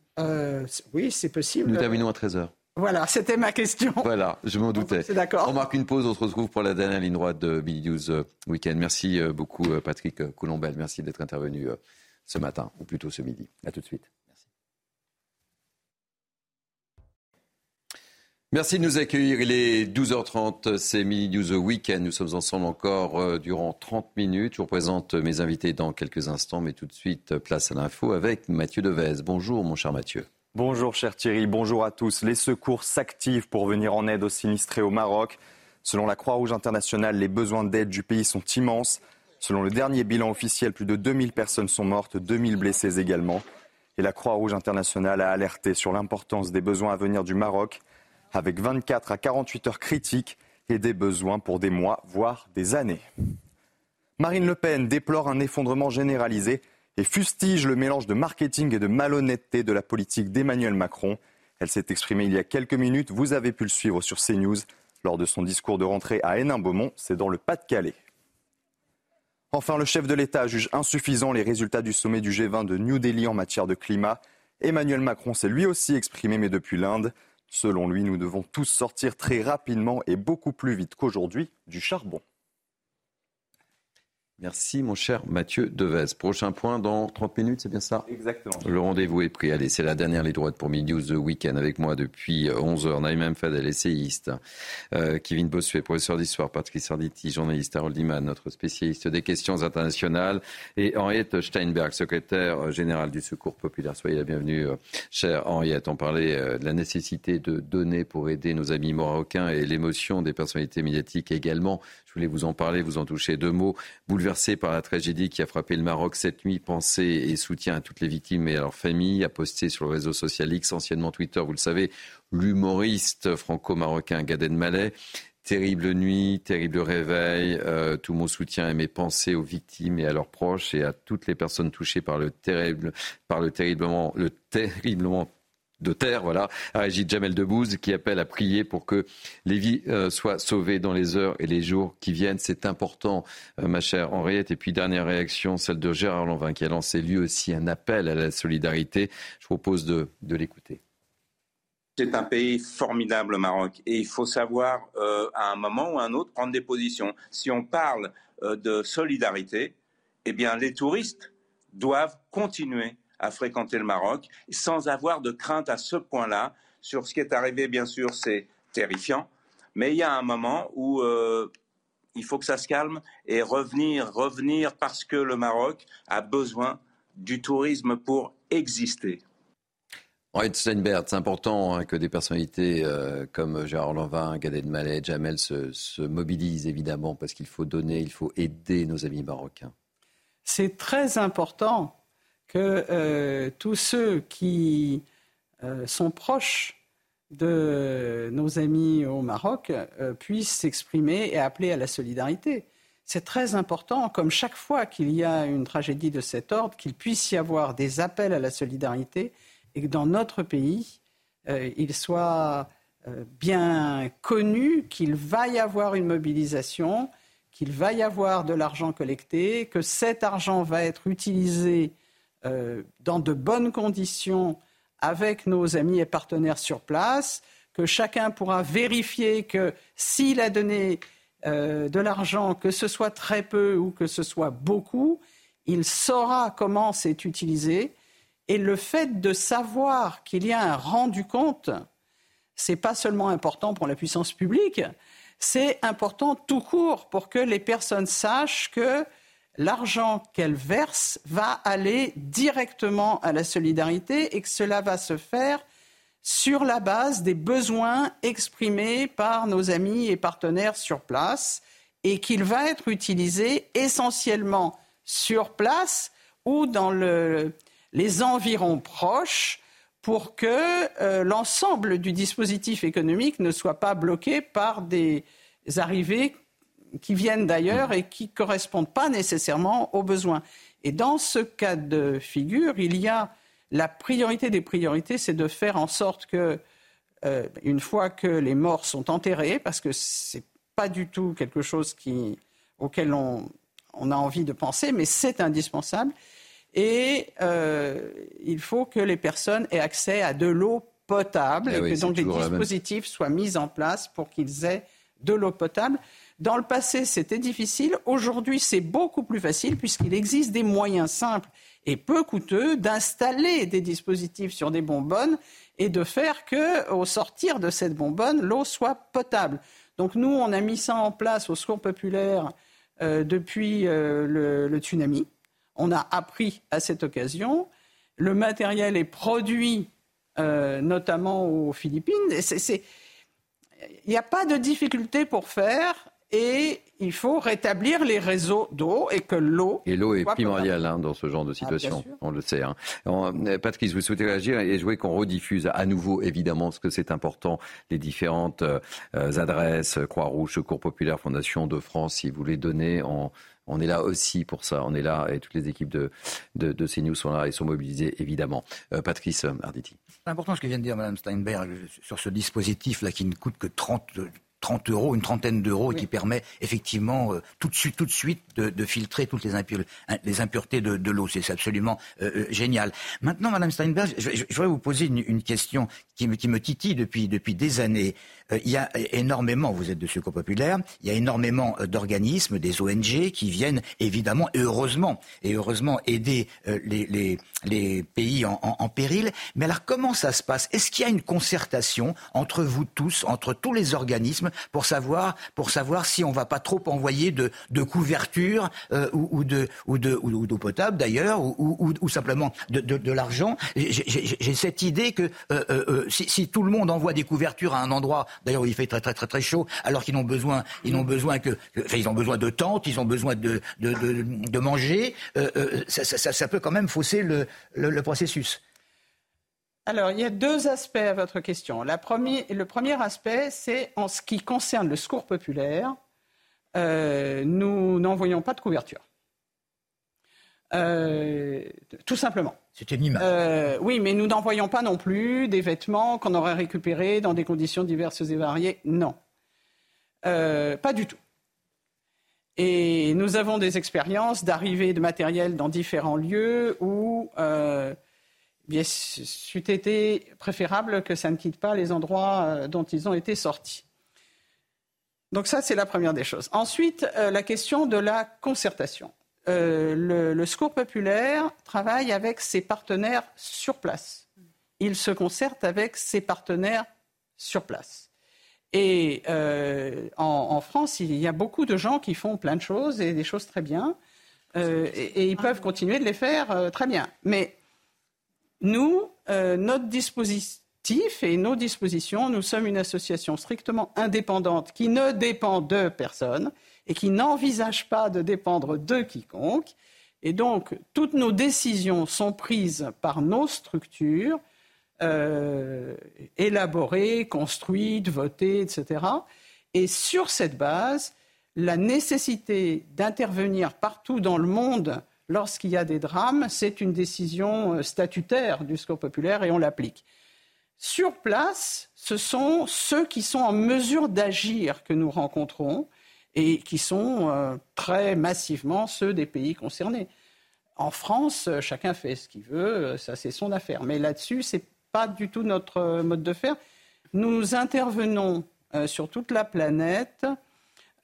Oui, c'est possible. Nous terminons à 13h. Voilà, c'était ma question. [LAUGHS] Voilà, je m'en doutais. C'est d'accord. On marque une pause, on se retrouve pour la dernière ligne droite de Billy News euh, Weekend. Merci euh, beaucoup euh, Patrick Coulombel, merci d'être intervenu ce matin, ou plutôt ce midi. À tout de suite. Merci de nous accueillir. Il est 12h30, c'est Mini News Weekend. Nous sommes ensemble encore euh, durant 30 minutes. Je vous présente mes invités dans quelques instants, mais tout de suite, place à l'info avec Mathieu Devez. Bonjour, mon cher Mathieu. Bonjour, cher Thierry. Bonjour à tous. Les secours s'activent pour venir en aide aux sinistrés au Maroc. Selon la Croix-Rouge internationale, les besoins d'aide du pays sont immenses. Selon le dernier bilan officiel, plus de 2000 personnes sont mortes, 2000 blessés également. Et la Croix-Rouge internationale a alerté sur l'importance des besoins à venir du Maroc avec 24 à 48 heures critiques et des besoins pour des mois, voire des années. Marine Le Pen déplore un effondrement généralisé et fustige le mélange de marketing et de malhonnêteté de la politique d'Emmanuel Macron. Elle s'est exprimée il y a quelques minutes, vous avez pu le suivre sur CNews lors de son discours de rentrée à Hénin-Beaumont, c'est dans le Pas-de-Calais. Enfin, le chef de l'État juge insuffisants les résultats du sommet du G20 de New Delhi en matière de climat. Emmanuel Macron s'est lui aussi exprimé, mais depuis l'Inde. Selon lui, nous devons tous sortir très rapidement et beaucoup plus vite qu'aujourd'hui du charbon. Merci mon cher Mathieu Devez. Prochain point dans 30 minutes, c'est bien ça? Exactement. Le rendez-vous est pris. Allez, c'est la dernière ligne droite pour Midi News The Weekend avec moi depuis 11h. Naïm Fadel, essayiste. Euh, Kevin Bossuet, professeur d'histoire. Patrick Sarditi, journaliste. Harold Iman, notre spécialiste des questions internationales. Et Henriette Steinberg, secrétaire générale du Secours populaire. Soyez la bienvenue, euh, chère Henriette. On parlait euh, de la nécessité de donner pour aider nos amis marocains et l'émotion des personnalités médiatiques également. Voulais vous en parler, vous en toucher deux mots Versé par la tragédie qui a frappé le Maroc cette nuit, pensée et soutien à toutes les victimes et à leurs familles, a posté sur le réseau social X, anciennement Twitter, vous le savez, l'humoriste franco-marocain Gaden Mallet. Terrible nuit, terrible réveil, euh, tout mon soutien et mes pensées aux victimes et à leurs proches et à toutes les personnes touchées par le terrible, par le terriblement, le terriblement de terre, voilà, à Régis Jamel Debbouze, qui appelle à prier pour que les vies euh, soient sauvées dans les heures et les jours qui viennent. C'est important, euh, ma chère Henriette. Et puis, dernière réaction, celle de Gérard Lanvin, qui a lancé lui aussi un appel à la solidarité. Je propose de, l'écouter. C'est un pays formidable, le Maroc, et il faut savoir, euh, à un moment ou à un autre, prendre des positions. Si on parle de solidarité, eh bien, les touristes doivent continuer à fréquenter le Maroc sans avoir de crainte à ce point-là. Sur ce qui est arrivé, bien sûr, c'est terrifiant, mais il y a un moment où euh, il faut que ça se calme et revenir, revenir parce que le Maroc a besoin du tourisme pour exister. Henri Steinberg, c'est important hein, que des personnalités euh, comme Gérard Lanvin, Gad Elmaleh, Jamel se, se mobilisent évidemment parce qu'il faut donner, il faut aider nos amis marocains. C'est très important que euh, tous ceux qui euh, sont proches de nos amis au Maroc euh, puissent s'exprimer et appeler à la solidarité. C'est très important, comme chaque fois qu'il y a une tragédie de cet ordre, qu'il puisse y avoir des appels à la solidarité et que dans notre pays, il soit bien connu qu'il va y avoir une mobilisation, qu'il va y avoir de l'argent collecté, que cet argent va être utilisé euh, dans de bonnes conditions avec nos amis et partenaires sur place, que chacun pourra vérifier que s'il a donné euh, de l'argent, que ce soit très peu ou que ce soit beaucoup, il saura comment c'est utilisé. Et le fait de savoir qu'il y a un rendu compte, c'est pas seulement important pour la puissance publique, c'est important tout court pour que les personnes sachent que l'argent qu'elle verse va aller directement à la solidarité et que cela va se faire sur la base des besoins exprimés par nos amis et partenaires sur place et qu'il va être utilisé essentiellement sur place ou dans les environs proches pour que euh, l'ensemble du dispositif économique ne soit pas bloqué par des arrivées qui viennent d'ailleurs et qui ne correspondent pas nécessairement aux besoins. Et dans ce cas de figure, il y a la priorité des priorités, c'est de faire en sorte que, euh, une fois que les morts sont enterrés, parce que ce n'est pas du tout quelque chose qui, auquel on, a envie de penser, mais c'est indispensable. Et euh, il faut que les personnes aient accès à de l'eau potable, eh et que donc des dispositifs soient mis en place pour qu'ils aient de l'eau potable. Dans le passé, c'était difficile. Aujourd'hui, c'est beaucoup plus facile puisqu'il existe des moyens simples et peu coûteux d'installer des dispositifs sur des bonbonnes et de faire que, au sortir de cette bonbonne, l'eau soit potable. Donc nous, on a mis ça en place au Secours populaire euh, depuis euh, le, tsunami. On a appris à cette occasion. Le matériel est produit euh, notamment aux Philippines. Il n'y a pas de difficulté pour faire et il faut rétablir les réseaux d'eau et que l'eau. Et l'eau est primordiale hein, dans ce genre de ah, situation, on le sait. Hein. Euh, Patrice, vous souhaitez réagir et jouer qu'on rediffuse à nouveau, évidemment, parce que c'est important, les différentes euh, adresses, Croix-Rouge, Secours Populaire, Fondation de France, si vous les donnez en, on est là aussi pour ça. On est là et toutes les équipes de, de, de CNews sont là et sont mobilisées, évidemment. Euh, Patrice Arditi. C'est important ce que vient de dire Mme Steinberg sur ce dispositif-là qui ne coûte que 30 30 euros, une trentaine d'euros, et qui permet effectivement euh, tout de suite, tout de suite de, filtrer toutes les, les impuretés de, l'eau. C'est absolument euh, euh, génial. Maintenant, Madame Steinberg, je, voudrais vous poser une, question qui me, qui me, titille depuis, depuis des années. Il y a énormément, vous êtes de Secours Populaire, il y a énormément d'organismes, des ONG qui viennent évidemment et heureusement, et heureusement aider les, les, pays en, péril. Mais alors comment ça se passe? Est-ce qu'il y a une concertation entre vous tous, entre tous les organismes pour savoir, pour savoir si on va pas trop envoyer de, de couverture euh, ou, de ou de ou d'eau potable d'ailleurs ou, simplement de, l'argent? J'ai cette idée que euh, euh, si, tout le monde envoie des couvertures à un endroit, d'ailleurs il fait très très très très chaud, alors qu'ils n'ont besoin, ils n'ont besoin que, enfin, ils ont besoin de tentes, ils ont besoin de manger, ça, ça, ça, peut quand même fausser le processus. Alors, il y a deux aspects à votre question. le premier aspect, c'est en ce qui concerne le secours populaire, euh, nous n'envoyons pas de couverture. Euh, tout simplement. Une euh, oui, mais nous n'envoyons pas non plus des vêtements qu'on aurait récupérés dans des conditions diverses et variées. Non. pas du tout. Et nous avons des expériences d'arrivée de matériel dans différents lieux où bien, c'eût été préférable que ça ne quitte pas les endroits euh, dont ils ont été sortis. Donc ça, c'est la première des choses. Ensuite, euh, la question de la concertation. Euh, le, secours populaire travaille avec ses partenaires sur place. Il se concerte avec ses partenaires sur place. Et en, France, il y a beaucoup de gens qui font plein de choses et des choses très bien. et, ils peuvent continuer de les faire très bien. Mais nous, euh, notre dispositif et nos dispositions, nous sommes une association strictement indépendante qui ne dépend de personne et qui n'envisage pas de dépendre de quiconque. Et donc, toutes nos décisions sont prises par nos structures, euh, élaborées, construites, votées, etc. Et sur cette base, la nécessité d'intervenir partout dans le monde lorsqu'il y a des drames, c'est une décision euh, statutaire du secours populaire et on l'applique. Sur place, ce sont ceux qui sont en mesure d'agir que nous rencontrons et qui sont euh, très massivement ceux des pays concernés. En France, euh, chacun fait ce qu'il veut, ça c'est son affaire. Mais là-dessus, ce n'est pas du tout notre mode de faire. Nous intervenons sur toute la planète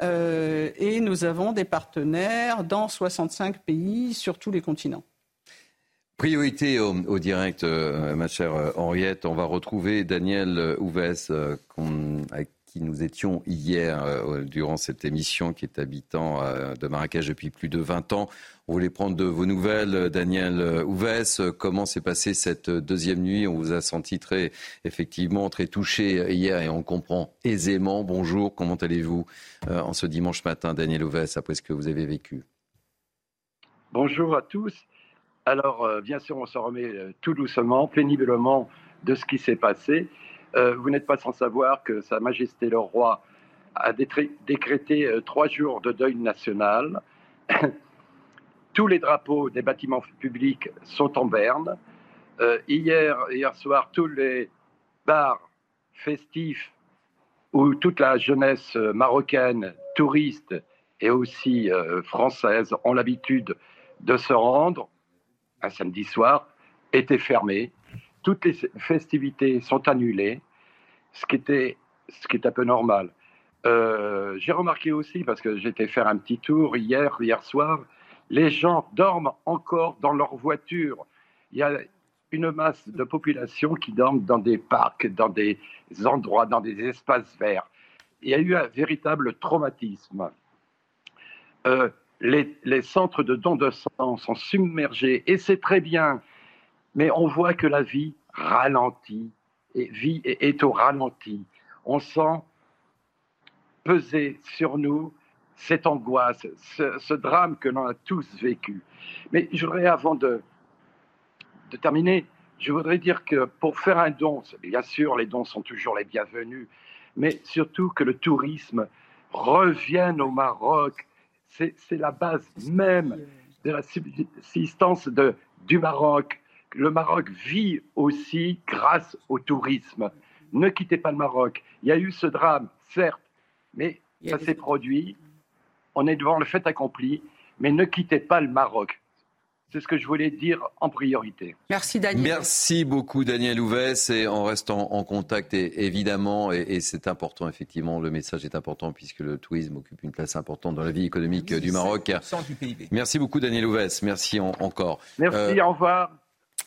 euh, et nous avons des partenaires dans 65 pays sur tous les continents. Priorité au, direct, euh, ma chère euh, Henriette. On va retrouver Daniel avec qui nous étions hier durant cette émission, qui est habitant de Marrakech depuis plus de 20 ans. On voulait prendre de vos nouvelles, Daniel Ouvès. Comment s'est passée cette deuxième nuit? On vous a senti très, effectivement, très touché hier et on comprend aisément. Bonjour, comment allez-vous euh, en ce dimanche matin, Daniel Ouvès, après ce que vous avez vécu? Bonjour à tous. Alors, euh, bien sûr, on se remet euh, tout doucement, péniblement de ce qui s'est passé. Vous n'êtes pas sans savoir que Sa Majesté le Roi a décrété trois jours de deuil national. [COUGHS] Tous les drapeaux des bâtiments publics sont en berne. hier, hier soir, tous les bars festifs où toute la jeunesse euh, marocaine, touriste et aussi euh, française ont l'habitude de se rendre un samedi soir, étaient fermés. Toutes les festivités sont annulées, ce qui, était, ce qui est un peu normal. Euh, j'ai remarqué aussi, parce que j'étais faire un petit tour hier, hier soir, les gens dorment encore dans leur voiture. Il y a une masse de population qui dorment dans des parcs, dans des endroits, dans des espaces verts. Il y a eu un véritable traumatisme. Euh, les, les, centres de dons de sang sont submergés et c'est très bien, mais on voit que la vie ralentit et vie est au ralenti. On sent peser sur nous cette angoisse, ce, drame que l'on a tous vécu. Mais je voudrais, avant de, de terminer, je voudrais dire que pour faire un don, bien sûr, les dons sont toujours les bienvenus, mais surtout que le tourisme revienne au Maroc. C'est la base même de la subsistance de, du Maroc. Le Maroc vit aussi grâce au tourisme. Ne quittez pas le Maroc. Il y a eu ce drame, certes, mais ça s'est produit. On est devant le fait accompli, mais ne quittez pas le Maroc. C'est ce que je voulais dire en priorité. Merci Daniel. Merci beaucoup Daniel Ouvès et en restant en contact et, évidemment et, et c'est important effectivement le message est important puisque le tourisme occupe une place importante dans la vie économique oui, du Maroc. Du PIB. Merci beaucoup Daniel Ouvès, merci en, encore. Merci, euh, au revoir.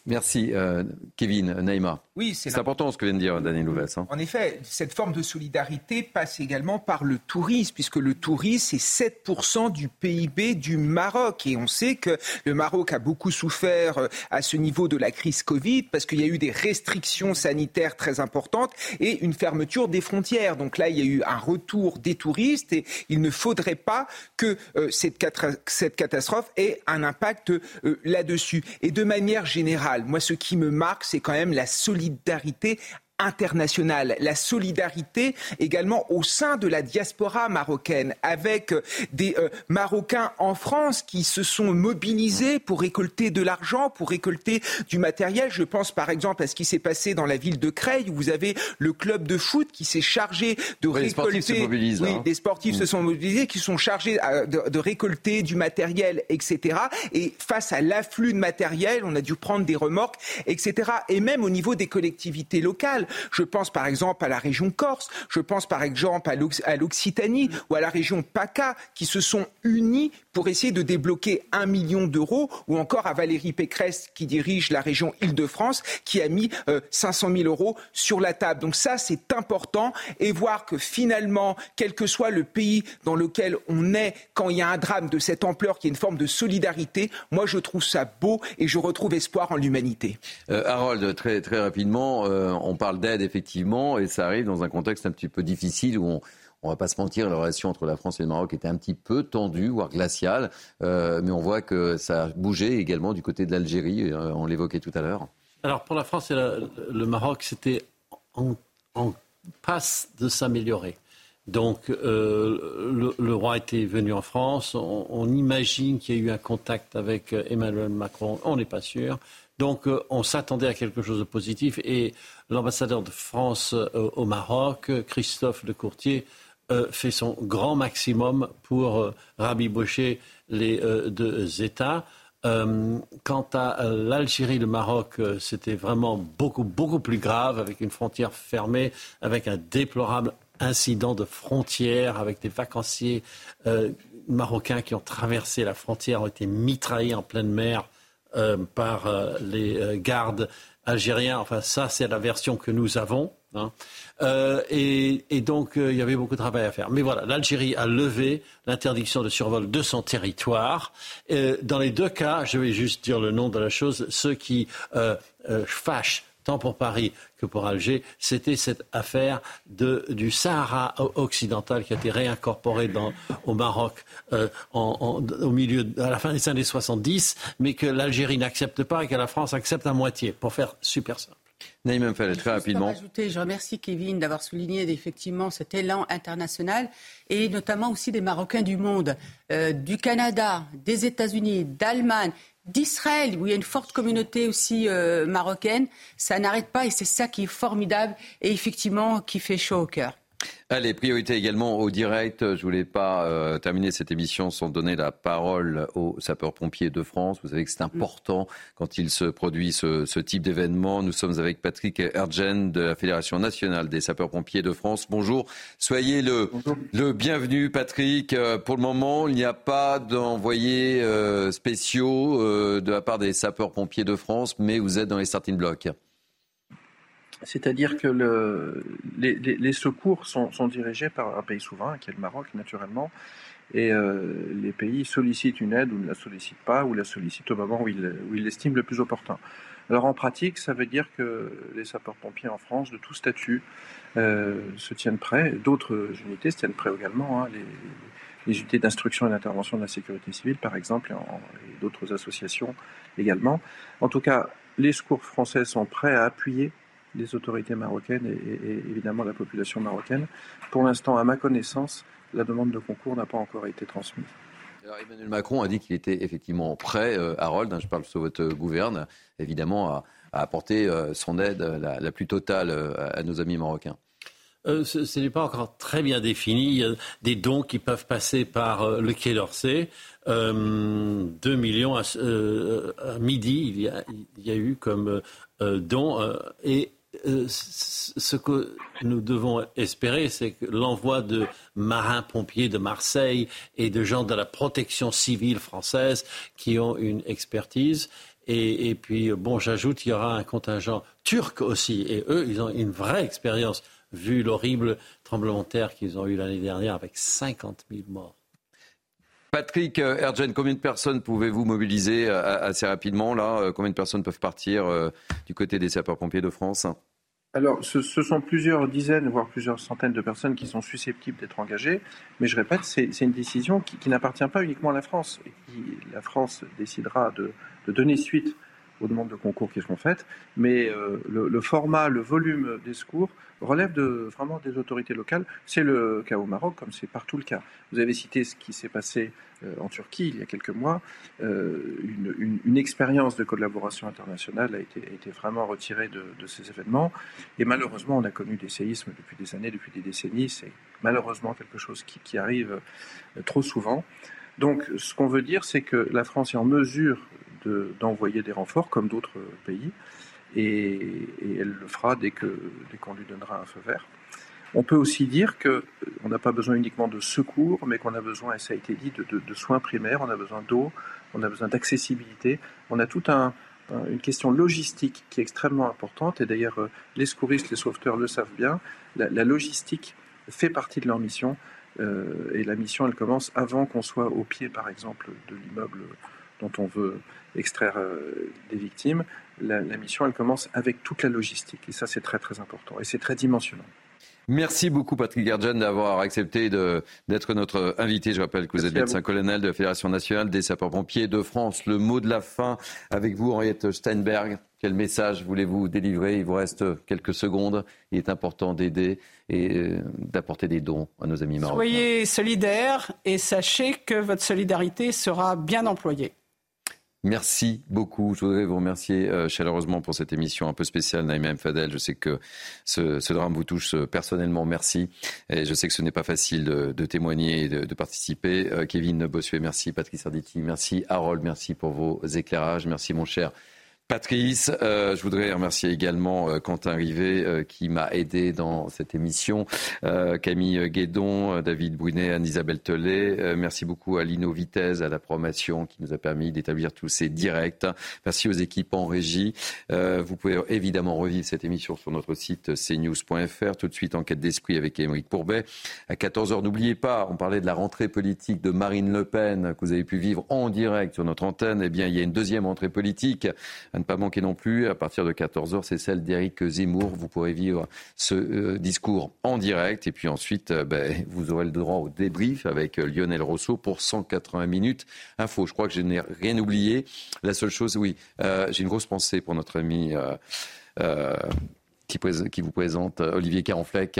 Merci euh, Kevin, Naïma. Oui, c'est important ce que vient de dire Daniel Louvès. Hein. En effet, cette forme de solidarité passe également par le tourisme, puisque le tourisme, c'est 7% du PIB du Maroc. Et on sait que le Maroc a beaucoup souffert euh, à ce niveau de la crise Covid, parce qu'il y a eu des restrictions sanitaires très importantes et une fermeture des frontières. Donc là, il y a eu un retour des touristes et il ne faudrait pas que euh, cette, cette, catastrophe ait un impact euh, là-dessus. Et de manière générale, moi, ce qui me marque, c'est quand même la solidarité solidarité internationale, la solidarité également au sein de la diaspora marocaine, avec des euh, Marocains en France qui se sont mobilisés pour récolter de l'argent, pour récolter du matériel. Je pense par exemple à ce qui s'est passé dans la ville de Creil, où vous avez le club de foot qui s'est chargé de oui, récolter. Les sportifs se mobilisent. Oui, hein. des sportifs mmh. se sont mobilisés, qui sont chargés euh, de, de, récolter du matériel, etc. Et face à l'afflux de matériel, on a dû prendre des remorques, etc. Et même au niveau des collectivités locales. Je pense par exemple à la région Corse, je pense par exemple à l'Occitanie ou à la région PACA qui se sont unis pour essayer de débloquer un million d'euros, ou encore à Valérie Pécresse qui dirige la région Île-de-France qui a mis euh, 500 000 euros sur la table. Donc ça, c'est important et voir que finalement, quel que soit le pays dans lequel on est, quand il y a un drame de cette ampleur, qui est une forme de solidarité, moi je trouve ça beau et je retrouve espoir en l'humanité. Euh, Harold, très, très rapidement, euh, on parle d'aide effectivement et ça arrive dans un contexte un petit peu difficile où on on va pas se mentir, la relation entre la France et le Maroc était un petit peu tendue, voire glaciale. Euh, mais on voit que ça a bougé également du côté de l'Algérie. Euh, on l'évoquait tout à l'heure. Alors pour la France et le Maroc, c'était en, passe de s'améliorer. Donc euh, le, roi était venu en France. On imagine qu'il y a eu un contact avec Emmanuel Macron. On n'est pas sûr. Donc euh, on s'attendait à quelque chose de positif. Et l'ambassadeur de France euh, au Maroc, Christophe de Courtier, euh, fait son grand maximum pour rabibocher les deux États. quant à l'Algérie, le Maroc, c'était vraiment beaucoup, beaucoup plus grave, avec une frontière fermée, avec un déplorable incident de frontière, avec des vacanciers marocains qui ont traversé la frontière, ont été mitraillés en pleine mer par les gardes algériens. Enfin, ça, c'est la version que nous avons. Hein. Euh, et, donc, euh, il y avait beaucoup de travail à faire. Mais voilà, l'Algérie a levé l'interdiction de survol de son territoire. Euh, dans les deux cas, je vais juste dire le nom de la chose, ceux qui euh, fâchent tant pour Paris que pour Alger, c'était cette affaire de, du Sahara occidental qui a été réincorporé dans, au Maroc euh, en, en, au milieu, à la fin des années 70, mais que l'Algérie n'accepte pas et que la France accepte à moitié, pour faire super simple. Naïm très rapidement. Ajouter, je remercie Kevin d'avoir souligné effectivement cet élan international et notamment aussi des Marocains du monde, euh, du Canada, des États-Unis, d'Allemagne, d'Israël, où il y a une forte communauté aussi euh, marocaine. Ça n'arrête pas et c'est ça qui est formidable et effectivement qui fait chaud au cœur. Allez, priorité également au direct. Je voulais pas euh, terminer cette émission sans donner la parole aux sapeurs-pompiers de France. Vous savez que c'est important quand il se produit ce, type d'événement. Nous sommes avec Patrick Ergen de la Fédération nationale des sapeurs-pompiers de France. Bonjour, soyez le, le bienvenu Patrick. Euh, pour le moment, il n'y a pas d'envoyés euh, spéciaux de la part des sapeurs-pompiers de France, mais vous êtes dans les starting blocks. C'est-à-dire que le, les, secours sont, dirigés par un pays souverain, qui est le Maroc, naturellement, et euh, les pays sollicitent une aide ou ne la sollicitent pas, ou la sollicitent au moment où ils où l'estiment le plus opportun. Alors en pratique, ça veut dire que les sapeurs-pompiers en France, de tout statut, euh, se tiennent prêts. D'autres unités se tiennent prêts également. Hein, les, les unités d'instruction et d'intervention de la sécurité civile, par exemple, et d'autres associations également. En tout cas, les secours français sont prêts à appuyer les autorités marocaines et, évidemment la population marocaine. Pour l'instant, à ma connaissance, la demande de concours n'a pas encore été transmise. Alors Emmanuel Macron a dit qu'il était effectivement prêt, euh, Harold, hein, je parle sous votre gouverne, évidemment, à, apporter euh, son aide la, plus totale euh, à nos amis marocains. ce, n'est pas encore très bien défini. Il y a des dons qui peuvent passer par le Quai d'Orsay. 2 millions à, midi, il y, a, il y, a, eu comme don. et euh, ce que nous devons espérer, c'est l'envoi de marins-pompiers de Marseille et de gens de la protection civile française qui ont une expertise. Et, puis, bon, j'ajoute, qu'il y aura un contingent turc aussi. Et eux, ils ont une vraie expérience, vu l'horrible tremblement de terre qu'ils ont eu l'année dernière avec 50 000 morts. Patrick euh, Ergen, combien de personnes pouvez-vous mobiliser euh, assez rapidement là Combien de personnes peuvent partir du côté des sapeurs-pompiers de France? Alors, ce, sont plusieurs dizaines, voire plusieurs centaines de personnes qui sont susceptibles d'être engagées, mais je répète, c'est une décision qui, n'appartient pas uniquement à la France. Et qui, la France décidera de, donner suite aux demandes de concours qui seront faites, mais euh, le, format, le volume des secours relève de, vraiment des autorités locales. C'est le cas au Maroc, comme c'est partout le cas. Vous avez cité ce qui s'est passé euh, en Turquie il y a quelques mois. Euh, une, expérience de collaboration internationale a été, vraiment retirée de, ces événements. Et malheureusement, on a connu des séismes depuis des années, depuis des décennies. C'est malheureusement quelque chose qui, arrive euh, trop souvent. Donc, ce qu'on veut dire, c'est que la France est en mesure d'envoyer des renforts, comme d'autres pays et, elle le fera dès qu'on dès lui donnera un feu vert. On peut aussi dire qu'on euh, n'a pas besoin uniquement de secours, mais qu'on a besoin, et ça a été dit, de, soins primaires, on a besoin d'eau, on a besoin d'accessibilité, on a toute un, une question logistique qui est extrêmement importante, et d'ailleurs euh, les secouristes, les sauveteurs le savent bien, la, logistique fait partie de leur mission, euh, et la mission, elle commence avant qu'on soit au pied, par exemple, de l'immeuble dont on veut extraire des victimes la, mission, elle commence avec toute la logistique. Et ça, c'est très, très important. Et c'est très dimensionnant. Merci beaucoup Patrick Gerdjan d'avoir accepté d'être notre invité. Je rappelle que vous êtes médecin-colonel de la Fédération nationale des sapeurs-pompiers de France. Le mot de la fin avec vous, Henriette Steinberg. Quel message voulez-vous délivrer? Il vous reste quelques secondes. Il est important d'aider et euh, d'apporter des dons à nos amis marocains. Soyez solidaires et sachez que votre solidarité sera bien employée. Merci beaucoup. Je voudrais vous remercier euh, chaleureusement pour cette émission un peu spéciale, Naïma M. Fadel. Je sais que ce, drame vous touche euh, personnellement. Merci. Et je sais que ce n'est pas facile de, témoigner et de, participer. Euh, Kevin Bossuet, merci. Patrice Arditi, merci. Harold, merci pour vos éclairages. Merci, mon cher Patrice, euh, je voudrais remercier également euh, Quentin Rivet euh, qui m'a aidé dans cette émission, Camille Guédon, David Brunet, Anne-Isabelle Tellet. merci beaucoup à Lino Vitesse, à la promotion qui nous a permis d'établir tous ces directs. Merci aux équipes en régie. vous pouvez évidemment revivre cette émission sur notre site cnews.fr. Tout de suite, enquête d'esprit avec Émeric Pourbet. À 14h, n'oubliez pas, on parlait de la rentrée politique de Marine Le Pen que vous avez pu vivre en direct sur notre antenne. Eh bien, il y a une deuxième rentrée politique à ne pas manquer non plus, à partir de 14h, c'est celle d'Éric Zemmour. Vous pourrez vivre ce euh, discours en direct. Et puis ensuite, euh, ben, vous aurez le droit au débrief avec euh, Lionel Rousseau pour 180 minutes. Info, je crois que je n'ai rien oublié. La seule chose, oui, j'ai une grosse pensée pour notre ami. Qui, vous présente Olivier Caronfleck, qui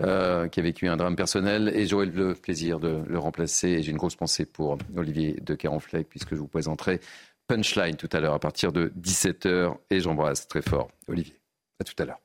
a vécu un drame personnel. Et j'aurai le plaisir de le remplacer. Et j'ai une grosse pensée pour Olivier de Caronfleck, puisque je vous présenterai Punchline tout à l'heure à partir de 17h et j'embrasse très fort Olivier. À tout à l'heure.